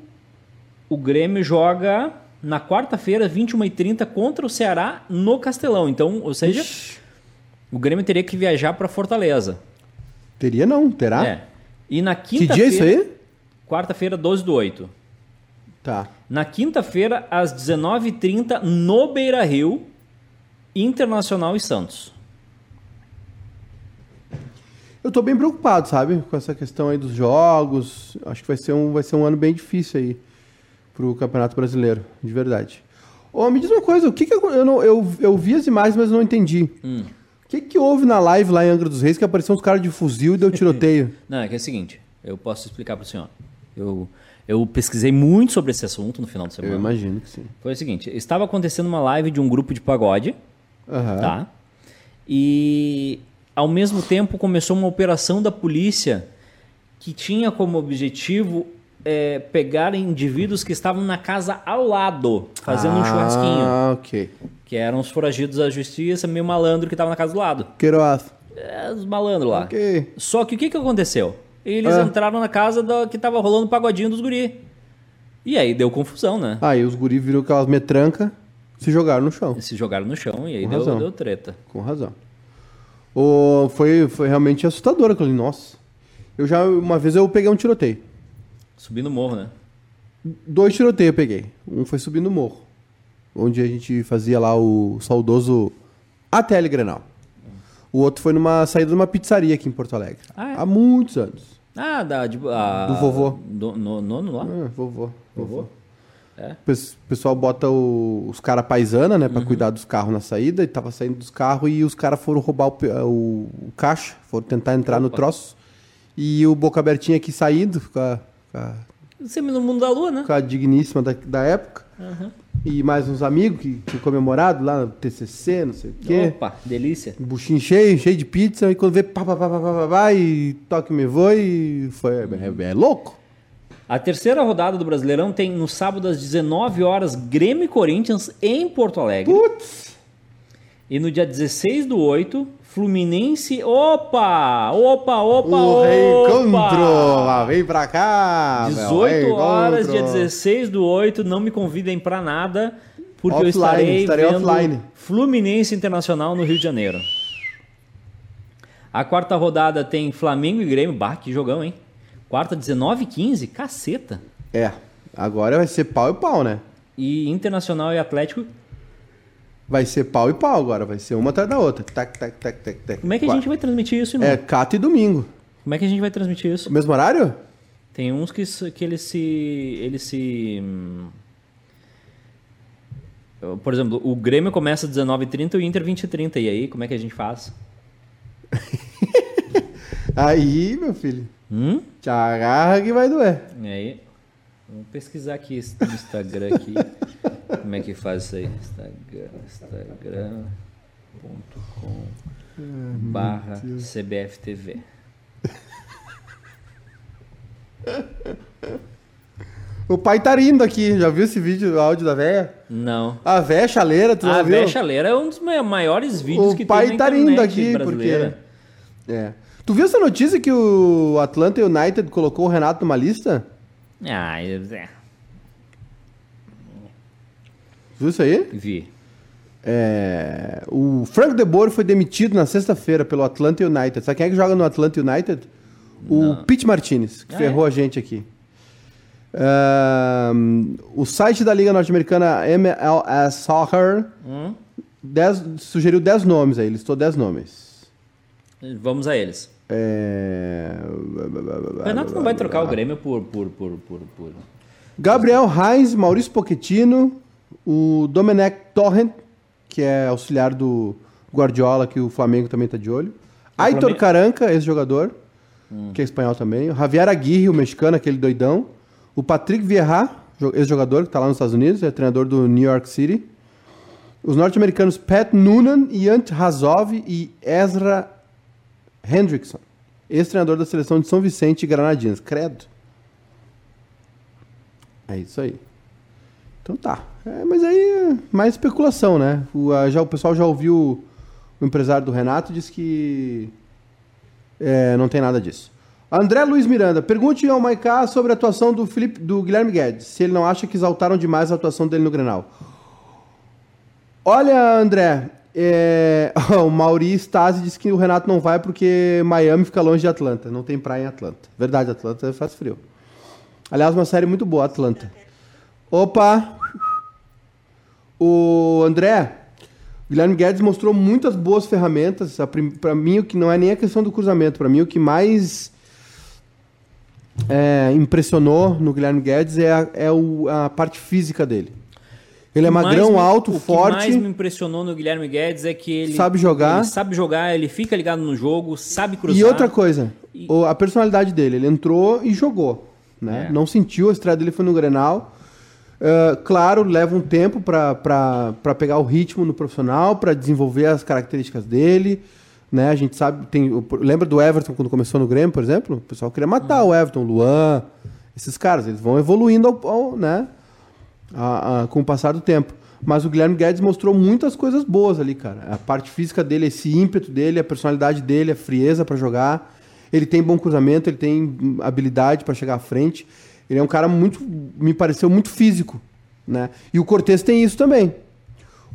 o Grêmio joga na quarta-feira, 21h30, contra o Ceará no Castelão. Então, ou seja, o Grêmio teria que viajar para Fortaleza. Teria não, terá? É. E na Que quinta-feira. dia é isso aí? Quarta-feira, 12 do 8. Tá. Na quinta-feira, às 19h30, no Beira Rio, Internacional e Santos. Eu tô bem preocupado, sabe? Com essa questão aí dos jogos. Acho que vai ser um, vai ser um ano bem difícil aí pro Campeonato Brasileiro, de verdade. Ô, me diz uma coisa, o que que eu, eu, não, eu, eu vi as imagens, mas não entendi. Hum. O que que houve na live lá em Angra dos Reis que apareceu uns caras de fuzil e deu tiroteio? Não, é que é o seguinte, eu posso explicar para o senhor. Eu, eu pesquisei muito sobre esse assunto no final de eu semana. imagino que sim. Foi o seguinte, estava acontecendo uma live de um grupo de pagode, Aham. tá? E ao mesmo tempo começou uma operação da polícia que tinha como objetivo é, indivíduos que estavam na casa ao lado, fazendo um churrasquinho. Ah, ok. Que eram os foragidos da justiça, meio malandro que estavam na casa do lado. Queiroz. É, os malandros lá. Ok. Só que o que, que aconteceu? Eles Ah. entraram na casa da, que tava rolando o pagodinho dos guri. E aí deu confusão, né? Aí os guri viram aquelas metranca, se jogaram no chão. Se jogaram no chão e aí deu, deu treta. Com razão. O, foi, foi realmente assustador aquilo ali. Nossa. Eu já, uma vez eu peguei um tiroteio. Subir no morro, né? Dois tiroteios eu peguei. Um foi subindo o morro. Onde a gente fazia lá o saudoso ATL Grenal. O outro foi numa saída de uma pizzaria aqui em Porto Alegre. Ah, é? Há muitos anos. Ah, da, de, a- Do vovô. Do, no, nono lá? Ah, vovô. Vovô. É. O pes- pessoal bota o- os caras paisana, né, Uhum. pra cuidar dos carros na saída, e tava saindo dos carros e os caras foram roubar o, pe- o- o caixa, foram tentar entrar no Opa. troço. E o boca abertinha aqui saindo, com a, com a, Sempre no mundo da lua, né? com a digníssima da, da época. Uhum. E mais uns amigos que tinham comemorado lá no TCC, não sei o quê. Opa, delícia. Um buchinho cheio, cheio de pizza, e quando vê pá, pá, pá, pá, pá, pá, pá, e toque me voe, e foi, é, é louco. A terceira rodada do Brasileirão tem no sábado às 19 horas Grêmio e Corinthians em Porto Alegre. Putz! E no dia 16 do 8, Fluminense. Opa! Opa, opa, O reencontro! opa! Vem pra cá! meu, 18 horas, reencontro. dia 16 do 8. Não me convidem pra nada, porque eu Offline, estarei, estarei vendo offline. Fluminense Internacional no Rio de Janeiro. A quarta rodada tem Flamengo e Grêmio. Bah, que jogão, hein? Quarta, 19 h 15. Caceta. É, agora vai ser pau e pau, né? E Internacional e Atlético. Vai ser pau e pau agora, vai ser uma atrás da outra. Tac, tac, tac, tac, tac. Como é que a gente vai transmitir isso, irmão? É cato e domingo. Como é que a gente vai transmitir isso? Mesmo horário? Tem uns que, que eles se. Eles se. hum, Por exemplo, o Grêmio começa às 19h30 e o Inter 20h30. E aí, como é que a gente faz? Aí, meu filho, Hum? te agarra que vai doer. E aí, vamos pesquisar aqui no Instagram aqui. como é que faz isso aí? Instagram. Instagram.com barra CBFTV. O pai tá rindo aqui, já viu esse vídeo, o áudio da véia? Não. A véia chaleira, tu A já viu? Véia Chaleira é um dos ma- maiores vídeos O que pai tem na tá rindo aqui, brasileira. porque... É. Tu viu essa notícia que o Atlanta United colocou o Renato numa lista? Ah, é, Viu isso aí? vi. É, o Frank De Boer foi demitido na sexta-feira pelo Atlanta United. Sabe quem é que joga no Atlanta United? O Pete Martinez, que Ah, ferrou a gente aqui. Ahn, o site da Liga Norte-Americana MLS Soccer Hum? dez- sugeriu 10 nomes aí, listou 10 nomes. Vamos a eles. É... O Renato não vai trocar o Grêmio por. por, por, por, por... Gabriel Reis, Maurício Pochettino, o Domenech Torrent, que é auxiliar do Guardiola, que o Flamengo também está de olho. Aitor Flamengo- Caranca, ex-jogador, que é espanhol também. O Javier Aguirre, o mexicano, aquele doidão. O Patrick Vieira, jo- ex-jogador, que está lá nos Estados Unidos, é treinador do New York City. Os norte-americanos Pat Noonan, Yant Razov e Ezra Hendrickson, ex-treinador da seleção de São Vicente e Granadinas. Credo. É isso aí. Então tá. É, mas aí mais especulação, né? O, a- já, o pessoal já ouviu o empresário do Renato disse que é, não tem nada disso. André Luiz Miranda, pergunte ao Maiká sobre a atuação do, Felipe, do Guilherme Guedes, se ele não acha que exaltaram demais a atuação dele no Grenal. Olha, André, É, o Mauri Stasi disse que o Renato não vai porque Miami fica longe de Atlanta. Não tem praia em Atlanta. Verdade, Atlanta faz frio. Aliás, uma série muito boa, Atlanta. Opa! O André, o Guilherme Guedes mostrou muitas boas ferramentas. Para mim, o que não é nem a questão do cruzamento. Para mim, o que mais é, impressionou no Guilherme Guedes é, a, é o, a parte física dele. Ele é magrão, me, alto, o forte. O que mais me impressionou no Guilherme Guedes é que ele sabe jogar. Ele sabe jogar, ele fica ligado no jogo, sabe cruzar. E outra coisa, e... a personalidade dele, ele entrou e jogou. Né? É. Não sentiu, a estreia dele foi no Grenal. Uh, claro, leva um tempo para pegar o ritmo no profissional, para desenvolver as características dele. Né? A gente sabe, tem, lembra do Everton quando começou no Grêmio, por exemplo? O pessoal queria matar uhum. o Everton, o Luan, esses caras. Eles vão evoluindo ao, ao né? A, a, com o passar do tempo. Mas o Guilherme Guedes mostrou muitas coisas boas ali, cara. A parte física dele, esse ímpeto dele, a personalidade dele, a frieza para jogar. Ele tem bom cruzamento, ele tem habilidade para chegar à frente. Ele é um cara muito, me pareceu muito físico, né? E o Cortez tem isso também.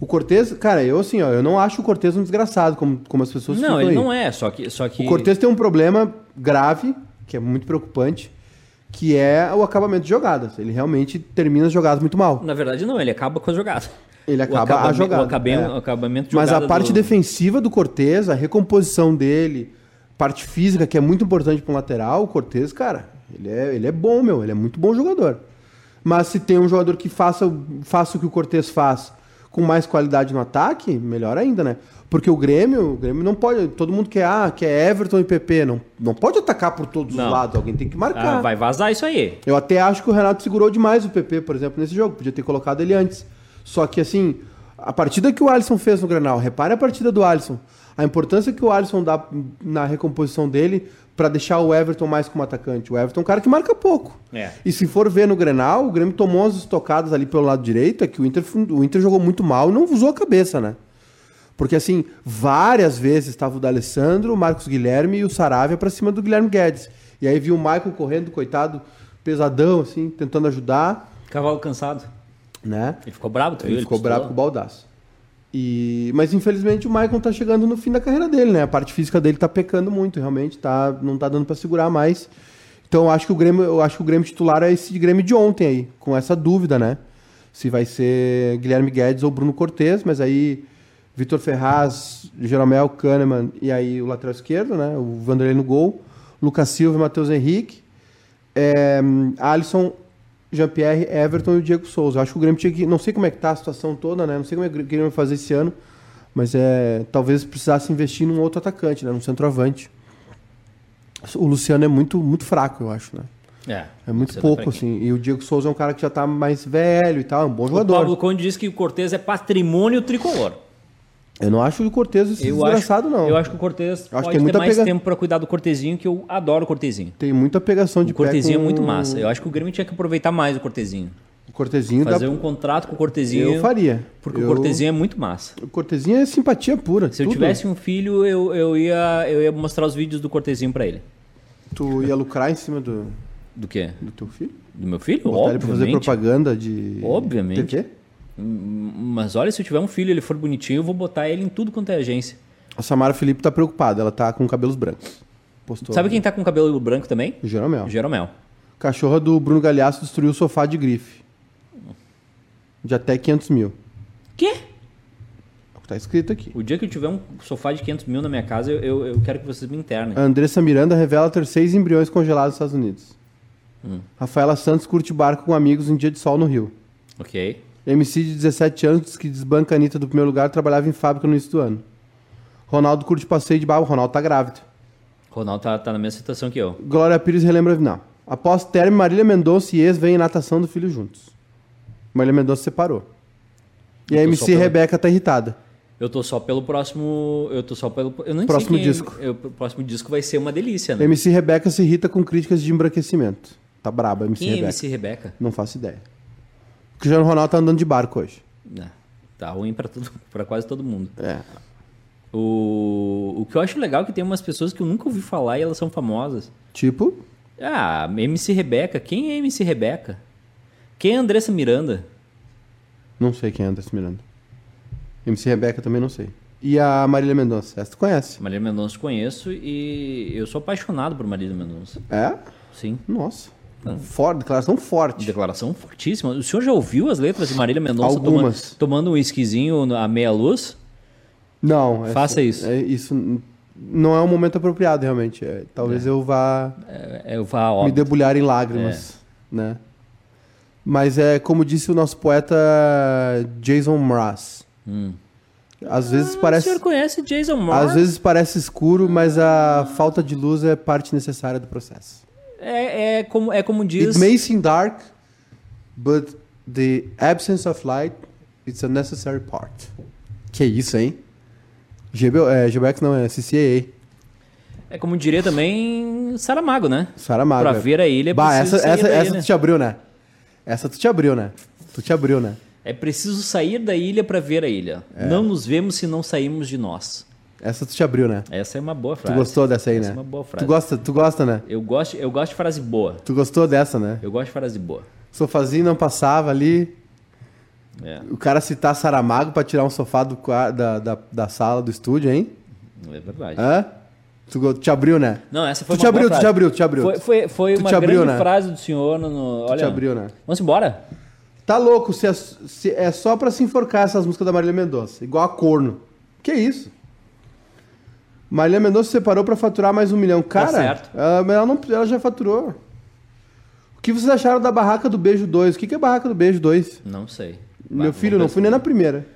O Cortez, cara, eu assim, ó, eu não acho o Cortez um desgraçado, como, como as pessoas Não, ele aí. não é, só que, só que. O Cortez tem um problema grave, que é muito preocupante, que é o acabamento de jogadas. Ele realmente termina as jogadas muito mal. Na verdade, não, ele acaba com as jogadas. Ele acaba a jogada. O acabamento, é. acabamento de Mas a parte do... defensiva do Cortez, a recomposição dele, parte física, que é muito importante para um lateral, o Cortez, cara, ele é, ele é bom, meu, ele é muito bom jogador. Mas se tem um jogador que faça, faça o que o Cortez faz com mais qualidade no ataque, melhor ainda, né? Porque o Grêmio, o Grêmio não pode. Todo mundo quer, ah, quer Everton e PP. Não, não pode atacar por todos não. os lados. Alguém tem que marcar. Ah, vai vazar isso aí. Eu até acho que o Renato segurou demais o PP, por exemplo, nesse jogo. Podia ter colocado ele antes. Só que assim, a partida que o Alisson fez no Granal, repare a partida do Alisson. A importância que o Alisson dá na recomposição dele para deixar o Everton mais como atacante. O Everton é um cara que marca pouco. É. E se for ver no Grenal, o Grêmio tomou umas estocadas ali pelo lado direito, é que o Inter, o Inter jogou muito mal e não usou a cabeça, né? Porque assim, várias vezes estava o D'Alessandro, o Marcos Guilherme e o Saravia para cima do Guilherme Guedes. E aí viu o Michael correndo, coitado, pesadão, assim, tentando ajudar. Cavalo cansado. Né? Ele ficou bravo, tu Ele, ele ficou bravo com o baldaço. E, mas infelizmente o Michael tá chegando no fim da carreira dele, né? A parte física dele tá pecando muito, realmente, tá, não tá dando para segurar mais. Então eu acho que o Grêmio, eu acho que o Grêmio titular é esse Grêmio de ontem aí, com essa dúvida, né? Se vai ser Guilherme Guedes ou Bruno Cortes, mas aí Vitor Ferraz, Jeromel, Kahneman e aí o lateral esquerdo, né? O Vanderlei no gol, Lucas Silva e Matheus Henrique, é, Alisson Jean-Pierre, Everton e o Diego Souza. Eu acho que o Grêmio tinha que. Não sei como é que tá a situação toda, né? Não sei como é que o Grêmio vai fazer esse ano. Mas é, talvez precisasse investir num outro atacante, né? Num centroavante. O Luciano é muito, muito fraco, eu acho, né? É. É muito pouco, assim. E o Diego Souza é um cara que já tá mais velho e tal, é um bom jogador. O Pablo Conde disse que o Cortez é patrimônio tricolor. Eu não acho o Cortez desgraçado, acho, não. Eu acho que o Cortez pode ter mais pega... tempo para cuidar do Cortezinho, que eu adoro o Cortezinho. Tem muita pegação de o Cortezinho com... é muito massa. Eu acho que o Grêmio tinha que aproveitar mais o Cortezinho. O Cortezinho Fazer dá... um contrato com o Cortezinho. Eu faria. Porque eu... o Cortezinho é muito massa. O Cortezinho é simpatia pura. Se tudo. eu tivesse um filho, eu, eu, ia, eu ia mostrar os vídeos do Cortezinho para ele. Tu ia lucrar em cima do... Do quê? Do teu filho? Do meu filho? Botar Obviamente. ele pra fazer propaganda de... Obviamente. TV? Mas olha, se eu tiver um filho ele for bonitinho, eu vou botar ele em tudo quanto é agência. A Samara Felipe tá preocupada, ela tá com cabelos brancos. Postou Sabe quem tá com cabelo branco também? Jeromel. Jeromel. Cachorra do Bruno Galhaço destruiu o sofá de grife. De até 500 mil. Quê? É o que tá escrito aqui. O dia que eu tiver um sofá de 500 mil na minha casa, eu, eu, eu quero que vocês me internem. A Andressa Miranda revela ter seis embriões congelados nos Estados Unidos. Hum. Rafaela Santos curte barco com amigos em dia de sol no Rio. Ok. MC de 17 anos que desbanca a Anitta do primeiro lugar trabalhava em fábrica no início do ano. Ronaldo curte passeio de barco. Ronaldo tá grávido. Ronaldo tá, tá na mesma situação que eu. Glória Pires relembra não. Após término, Marília Mendonça e ex vêm em natação do filho juntos. Marília Mendonça separou. E a MC pelo... Rebeca tá irritada. Eu tô só pelo próximo. Eu tô só pelo. Eu não próximo sei quem... disco. Eu, o próximo disco vai ser uma delícia, né? MC Rebeca se irrita com críticas de embranquecimento. Tá braba, MC quem Rebeca. é MC Rebeca? Não faço ideia. O Cristiano Ronaldo tá andando de barco hoje. É, tá ruim pra, tudo, pra quase todo mundo. É. O, o que eu acho legal é que tem umas pessoas que eu nunca ouvi falar e elas são famosas. Tipo? Ah, MC Rebeca. Quem é MC Rebeca? Quem é Andressa Miranda? Não sei quem é Andressa Miranda. MC Rebeca também não sei. E a Marília Mendonça. Essa tu conhece? Marília Mendonça conheço e eu sou apaixonado por Marília Mendonça. É? Sim. Nossa. Forte, declaração forte. Declaração fortíssima. O senhor já ouviu as letras de Marília Mendonça Algumas. toma- tomando um esquisinho à meia luz? Não. essa- Faça isso. é- isso não é um momento apropriado, realmente. É, talvez eu vá É, eu vá, me debulhar em lágrimas, né? Mas é como disse o nosso poeta Jason Mraz. Às vezes Ah, O parece senhor conhece Jason Moore? às vezes parece escuro, mas a falta de luz é parte necessária do processo. É, é como, é como diz... It may seem dark, but the absence of light it's a necessary part. Que isso, hein? GB, é, GBX não, é CCAA. É como diria também Saramago, né? Saramago. Pra é. ver a ilha, Bah, preciso essa, sair essa, da essa ilha. tu te abriu, né? Essa tu te abriu, né? Tu te abriu, né? É preciso sair da ilha para ver a ilha. É. Não nos vemos se não saímos de nós. Essa tu te abriu, né? Essa é uma boa Tu frase. gostou dessa aí, Essa né? é uma boa frase. Tu gosta, tu gosta, né? Eu gosto, eu gosto de frase boa. Tu gostou dessa, né? Eu gosto de frase boa. Sofazinho não passava ali. É, O cara citar Saramago pra tirar um sofá do, da, da, da sala do estúdio, hein? é verdade. Hã? Tu te abriu, né? Não, essa foi Tu uma te abriu, boa tu frase. te abriu, tu te abriu. Foi, foi, foi Tu uma te abriu, grande né? frase do senhor no... no- Olha, te abriu, né? Vamos embora? Tá louco, se é, se é só pra se enforcar essas músicas da Marília Mendonça. Igual a corno. Que isso? Marília Mendonça se separou pra faturar mais um milhão. Cara, certo. Ela, não, ela já faturou. O que vocês acharam da Barraca do Beijo 2? O que, que é Barraca do Beijo 2? Não sei. Meu filho, vamos não fui nem na primeira.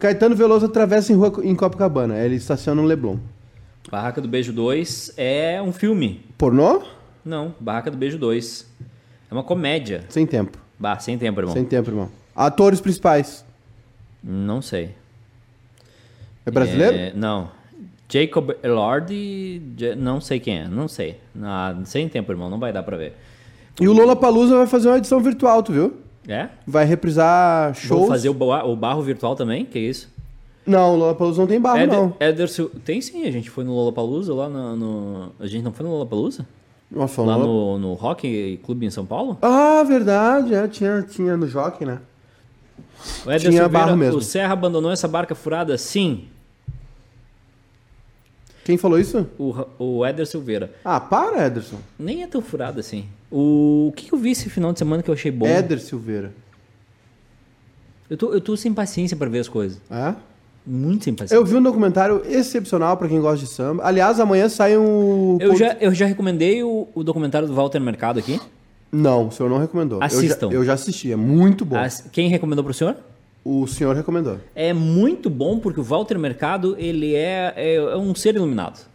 Caetano Veloso atravessa em rua em Copacabana. Ele estaciona no Leblon. Barraca do Beijo 2 é um filme. Pornô? Não, Barraca do Beijo 2. É uma comédia. Sem tempo. Bah, sem tempo, irmão. Sem tempo, irmão. Atores principais. Não sei. É brasileiro? É, não. Jacob Elordi, Ja- não sei quem é, não sei. Ah, sem tempo, irmão, não vai dar pra ver. E o Lola Palusa vai fazer uma edição virtual, tu viu? É? Vai reprisar shows. Vou fazer o, ba- o barro virtual também? Que isso? Não, o Lola Palusa não tem barro, Éder, não. Éder Sil- Tem sim, a gente foi no Lollapalooza lá no, no- A gente não foi no Lollapalooza? Nossa, Lá Lola... no, no Rock Clube em São Paulo? Ah, verdade. É, tinha, tinha no Jockey, né? O Éder Tinha Silveira, barro mesmo. o Serra abandonou essa barca furada? Sim. Quem falou isso? O, o Éder Silveira. Ah, para, Ederson. Nem é tão furada assim. O, o que, que eu vi esse final de semana que eu achei bom? Éder Silveira. Eu tô, eu tô sem paciência pra ver as coisas. É? Muito sem paciência. Eu vi um documentário excepcional pra quem gosta de samba. Aliás, amanhã sai um. Eu já, eu já recomendei o, o documentário do Walter Mercado aqui. Não, o senhor não recomendou. Eu já- Assistam. Eu já, assisti, é muito bom. As- quem recomendou pro senhor? O senhor recomendou. É muito bom porque o Walter Mercado, ele é, é, é um ser iluminado.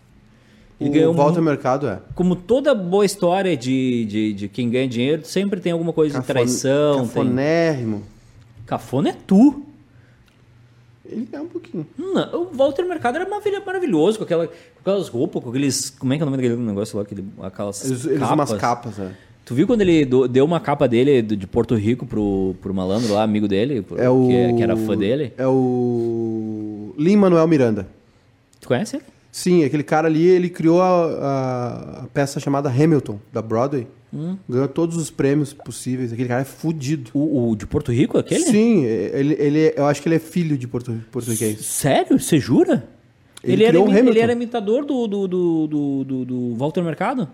Ele o ao mu- Mercado é. Como toda boa história de, de, de quem ganha dinheiro, sempre tem alguma coisa de Cafone- traição. Tem... Cafonérrimo. Cafona é tu. Ele é um pouquinho. Não, o Walter Mercado era maravilhoso, com, aquela, com aquelas roupas, com aqueles. Como é que é o nome daquele negócio lá? Aquele, aquelas Eles, eles capas. umas capas, é. Tu viu quando ele deu uma capa dele de Porto Rico pro, pro malandro lá, amigo dele, pro- É o. que, que era fã dele? É o. Lin Manuel Miranda. Tu conhece ele? Sim, aquele cara ali, ele criou a, a- peça chamada Hamilton, da Broadway. Hum. Ganhou todos os prêmios possíveis. Aquele cara é fudido. O, o de Porto Rico, aquele? Sim, ele, ele, eu acho que ele é filho de portu, português. Sério? Você jura? Ele Ele, era, ele era imitador do, do, do, do, do- do Walter Mercado?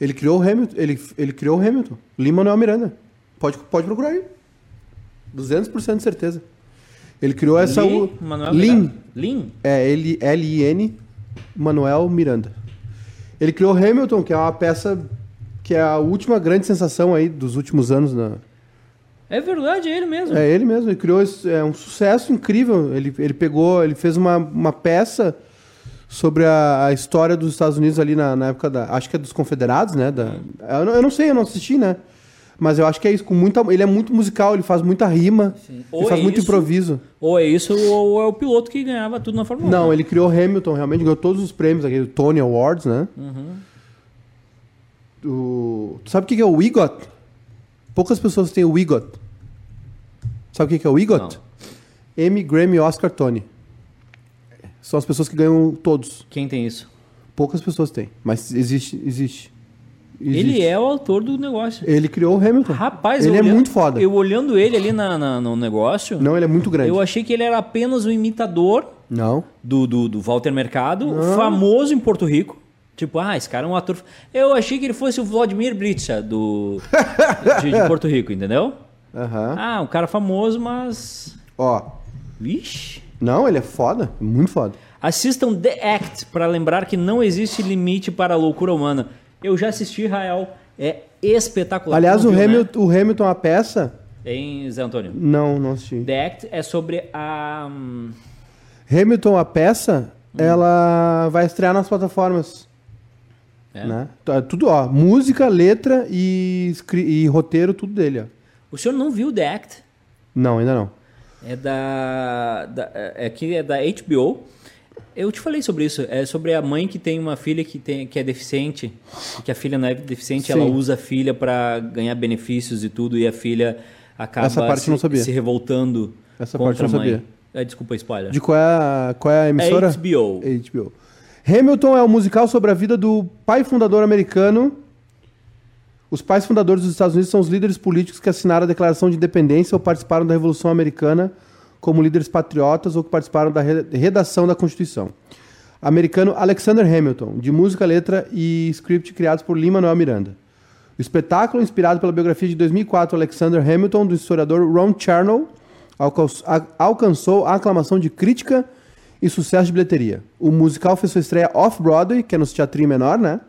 Ele criou o Hamilton. Ele, ele criou o Hamilton. Lin Manuel Miranda. Pode, pode procurar aí. 200% de certeza. Ele criou essa. Li- o- Manuel Lin. Mercado. Lin? É, L- L-I-N, Manuel Miranda. Ele criou Hamilton, que é uma peça que é a última grande sensação aí dos últimos anos. Na... É verdade, é ele mesmo. É ele mesmo, ele criou esse, é, um sucesso incrível. Ele, ele pegou, ele fez uma, uma peça sobre a, a história dos Estados Unidos ali na, na época da. Acho que é dos Confederados, né? Da, eu, não, eu não sei, eu não assisti, né? Mas eu acho que é isso, com muita. Ele é muito musical, ele faz muita rima, ele Ou faz é muito isso, improviso. Ou é isso, ou é o piloto que ganhava tudo na Fórmula 1. Não, ele criou Hamilton, realmente ganhou todos os prêmios aqui, o Tony Awards, né? O... Tu sabe o que é o EGOT? Poucas pessoas têm o EGOT. Sabe o que é o EGOT? Emmy, Grammy, Oscar, Tony. São as pessoas que ganham todos. Quem tem isso? Poucas pessoas têm, mas existe, existe. Existe. Ele é o autor do negócio. Ele criou o Hamilton. Rapaz, ele é olhando- muito foda. Eu olhando ele ali na, na- no negócio, Não, ele é muito grande. eu achei que ele era apenas um imitador Não. Do, do, do Walter Mercado, famoso em Porto Rico. Tipo, ah, esse cara é um ator. Eu achei que ele fosse o Vladimir Blitcha do, de, de Porto Rico, entendeu? Aham. Ah, um cara famoso, mas. Ó. Vixe. Não, ele é foda. Muito foda. Assistam The Act para lembrar que não existe limite para a loucura humana. Eu já assisti, Rael. É espetacular. Aliás, o, viu, né? Hamilton, o Hamilton, a peça. Em Zé Antônio. Não, não assisti. The Act é sobre a. hum, Hamilton, a peça, ela vai estrear nas plataformas. É. Né? Tá, Tudo, ó. Música, letra e, e roteiro, tudo dele, ó. O senhor não viu The Act? Não, ainda não. É da. da é que é da HBO. Eu te falei sobre isso. É sobre a mãe que tem uma filha que, tem, que é deficiente. Que a filha não é deficiente, ela Sim. usa a filha para ganhar benefícios e tudo. E a filha acaba Essa parte se, não sabia. se revoltando Essa contra parte não a mãe. sabia. É, desculpa, spoiler. De qual é a, qual é a emissora? É HBO. HBO. Hamilton é um musical sobre a vida do pai fundador americano. Os pais fundadores dos Estados Unidos são os líderes políticos que assinaram a Declaração de Independência ou participaram da Revolução Americana como líderes patriotas ou que participaram da re- redação da Constituição. Americano Alexander Hamilton, de música, letra e script criados por Lin-Manuel Miranda. O espetáculo, inspirado pela biografia de 2004 Alexander Hamilton, do historiador Ron Chernow, alcançou a aclamação de crítica e sucesso de bilheteria. O musical fez sua estreia off-Broadway, que é no teatrinho menor, né?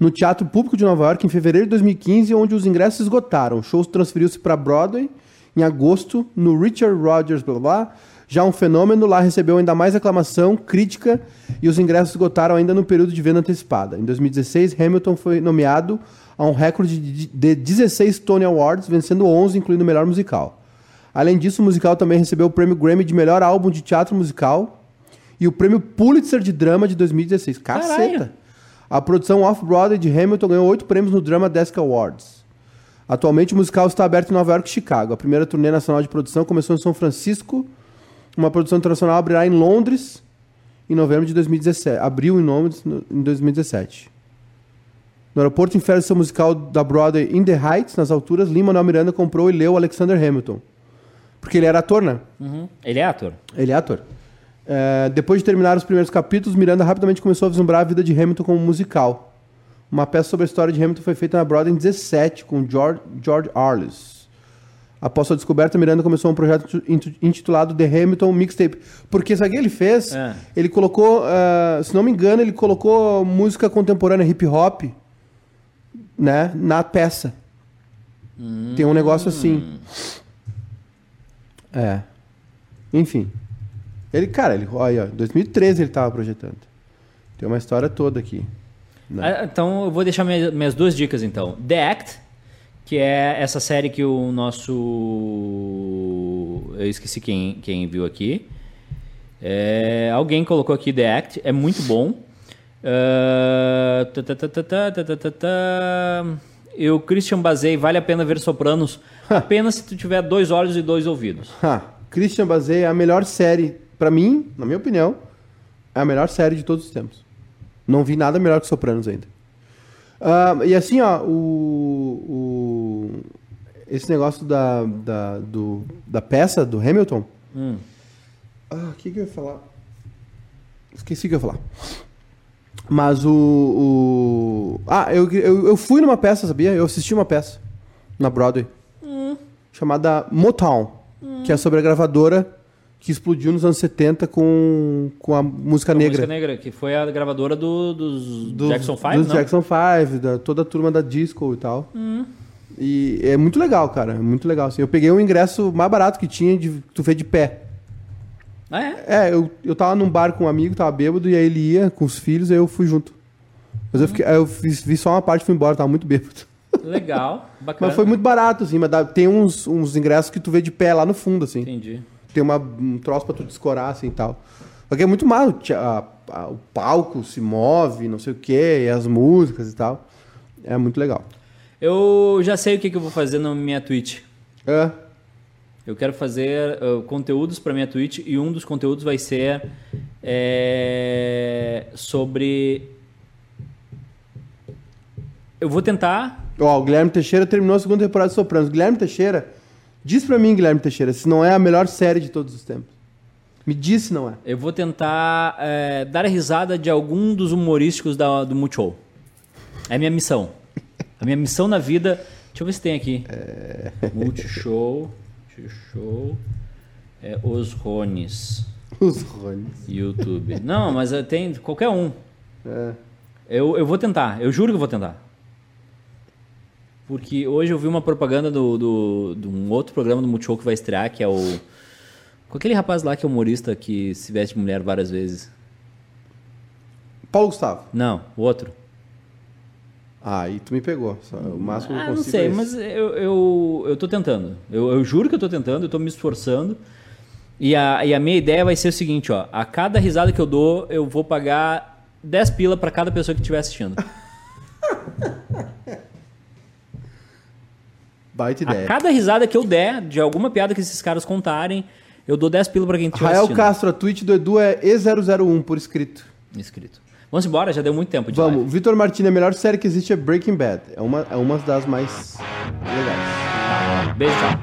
No Teatro Público de Nova York, em fevereiro de 2015, onde os ingressos esgotaram. O show transferiu-se para Broadway em agosto, no Richard Rogers, blá blá. Já um fenômeno, lá recebeu ainda mais aclamação, crítica, e os ingressos esgotaram ainda no período de venda antecipada. Em 2016, Hamilton foi nomeado a um recorde de de 16 Tony Awards, vencendo 11, incluindo o melhor musical. Além disso, o musical também recebeu o prêmio Grammy de melhor álbum de teatro musical e o prêmio Pulitzer de drama de 2016. Caceta! Caralho. A produção Off-Broadway de Hamilton ganhou oito prêmios no Drama Desk Awards. Atualmente, o musical está aberto em Nova York e Chicago. A primeira turnê nacional de produção começou em São Francisco. Uma produção internacional abrirá em Londres em novembro de 2017. Abriu em Londres em 2017. No aeroporto em férias seu musical da Broadway In the Heights, nas alturas, Lin-Manuel Miranda comprou e leu Alexander Hamilton. Porque ele era ator, né? Uhum. Ele é ator. Ele é ator. É, depois de terminar os primeiros capítulos, Miranda rapidamente começou a vislumbrar a vida de Hamilton como musical. Uma peça sobre a história de Hamilton foi feita na Broadway em 17, com George, George Arliss. Após sua descoberta, Miranda começou um projeto intitulado The Hamilton Mixtape. Porque sabe o que ele fez? É. Ele colocou, ah, se não me engano, ele colocou música contemporânea, hip hop, né, na peça. Tem um negócio assim. É. Enfim. Ele, cara, ele, olha, em 2013 ele estava projetando. Tem uma história toda aqui. Né? Ah, então eu vou deixar minhas, duas dicas então. The Act, que é essa série que o nosso. Eu esqueci quem, quem viu aqui. É... Alguém colocou aqui The Act, é muito bom. Ah, eu E o Christian Bazei, vale a pena ver Sopranos apenas se tu tiver dois olhos e dois ouvidos. Christian Bazei é a melhor série pra mim, na minha opinião, é a melhor série de todos os tempos. Não vi nada melhor que Sopranos ainda. Ah, e assim, ó, o, o- esse negócio da, da, do- da peça do Hamilton. Hum. Ah, o que, que eu ia falar? Esqueci o que eu ia falar. Mas o. o- Ah, eu, eu, eu fui numa peça, sabia? Eu assisti uma peça na Broadway. Chamada Motown. Que é sobre a gravadora que explodiu nos anos 70 com, com a música A negra. Música Negra, que foi a gravadora do, dos Dos- Jackson 5, Dos não? Jackson 5, da, toda a turma da disco e tal. E é muito legal, cara. É muito legal. Assim. Eu peguei um ingresso mais barato que tinha, de, tu fez de pé. Ah, é? É, eu, eu tava num bar com um amigo, tava bêbado, e aí ele ia com os filhos, aí eu fui junto. Mas eu, fiquei, eu fiz, vi só uma parte e fui embora, tava muito bêbado. Legal, bacana. Mas foi muito barato, assim, mas dá- tem uns, uns ingressos que tu vê de pé lá no fundo, assim. Entendi. Tem uma, um troço pra tu descorar, assim, e tal. Porque é muito mal, a- a- o palco se move, não sei o quê, e as músicas e tal. É muito legal. Eu já sei o que, que eu vou fazer na minha Twitch. É, Eu quero fazer uh, conteúdos para minha Twitch e um dos conteúdos vai ser é, sobre. Eu vou tentar. Ó, o Guilherme Teixeira terminou a segunda temporada de Sopranos. Guilherme Teixeira, diz pra mim, Guilherme Teixeira, se não é a melhor série de todos os tempos. Me disse não é. Eu vou tentar é, dar risada de algum dos humorísticos da, do Multishow. É a minha missão. A minha missão na vida. Deixa eu ver se tem aqui. É... Multishow. Multishow. É, os Rones. Os Rones. YouTube. Não, mas é, tem qualquer um. É. Eu, eu vou tentar. Eu juro que eu vou tentar. Porque hoje eu vi uma propaganda do, do, de um outro programa do Multishow que vai estrear, que é o. Com aquele rapaz lá que é humorista que se veste de mulher várias vezes. Paulo Gustavo. Não, o outro. Ah, aí tu me pegou. Só, o máximo que Ah, eu não consigo sei, é mas eu, eu, eu tô tentando. Eu, eu juro que eu tô tentando, eu tô me esforçando. E a, e a minha ideia vai ser o seguinte, ó. A cada risada que eu dou, eu vou pagar 10 pila pra cada pessoa que estiver assistindo. Baita A ideia. cada risada que eu der, de alguma piada que esses caras contarem, eu dou 10 pila pra quem estiver Rael assistindo. Castro, a tweet do Edu é E001 por escrito. Inscrito. Vamos embora, já deu muito tempo de Vamos, live. Vitor Martini, a melhor série que existe é Breaking Bad. É uma, é uma das mais legais. Beijo, tchau.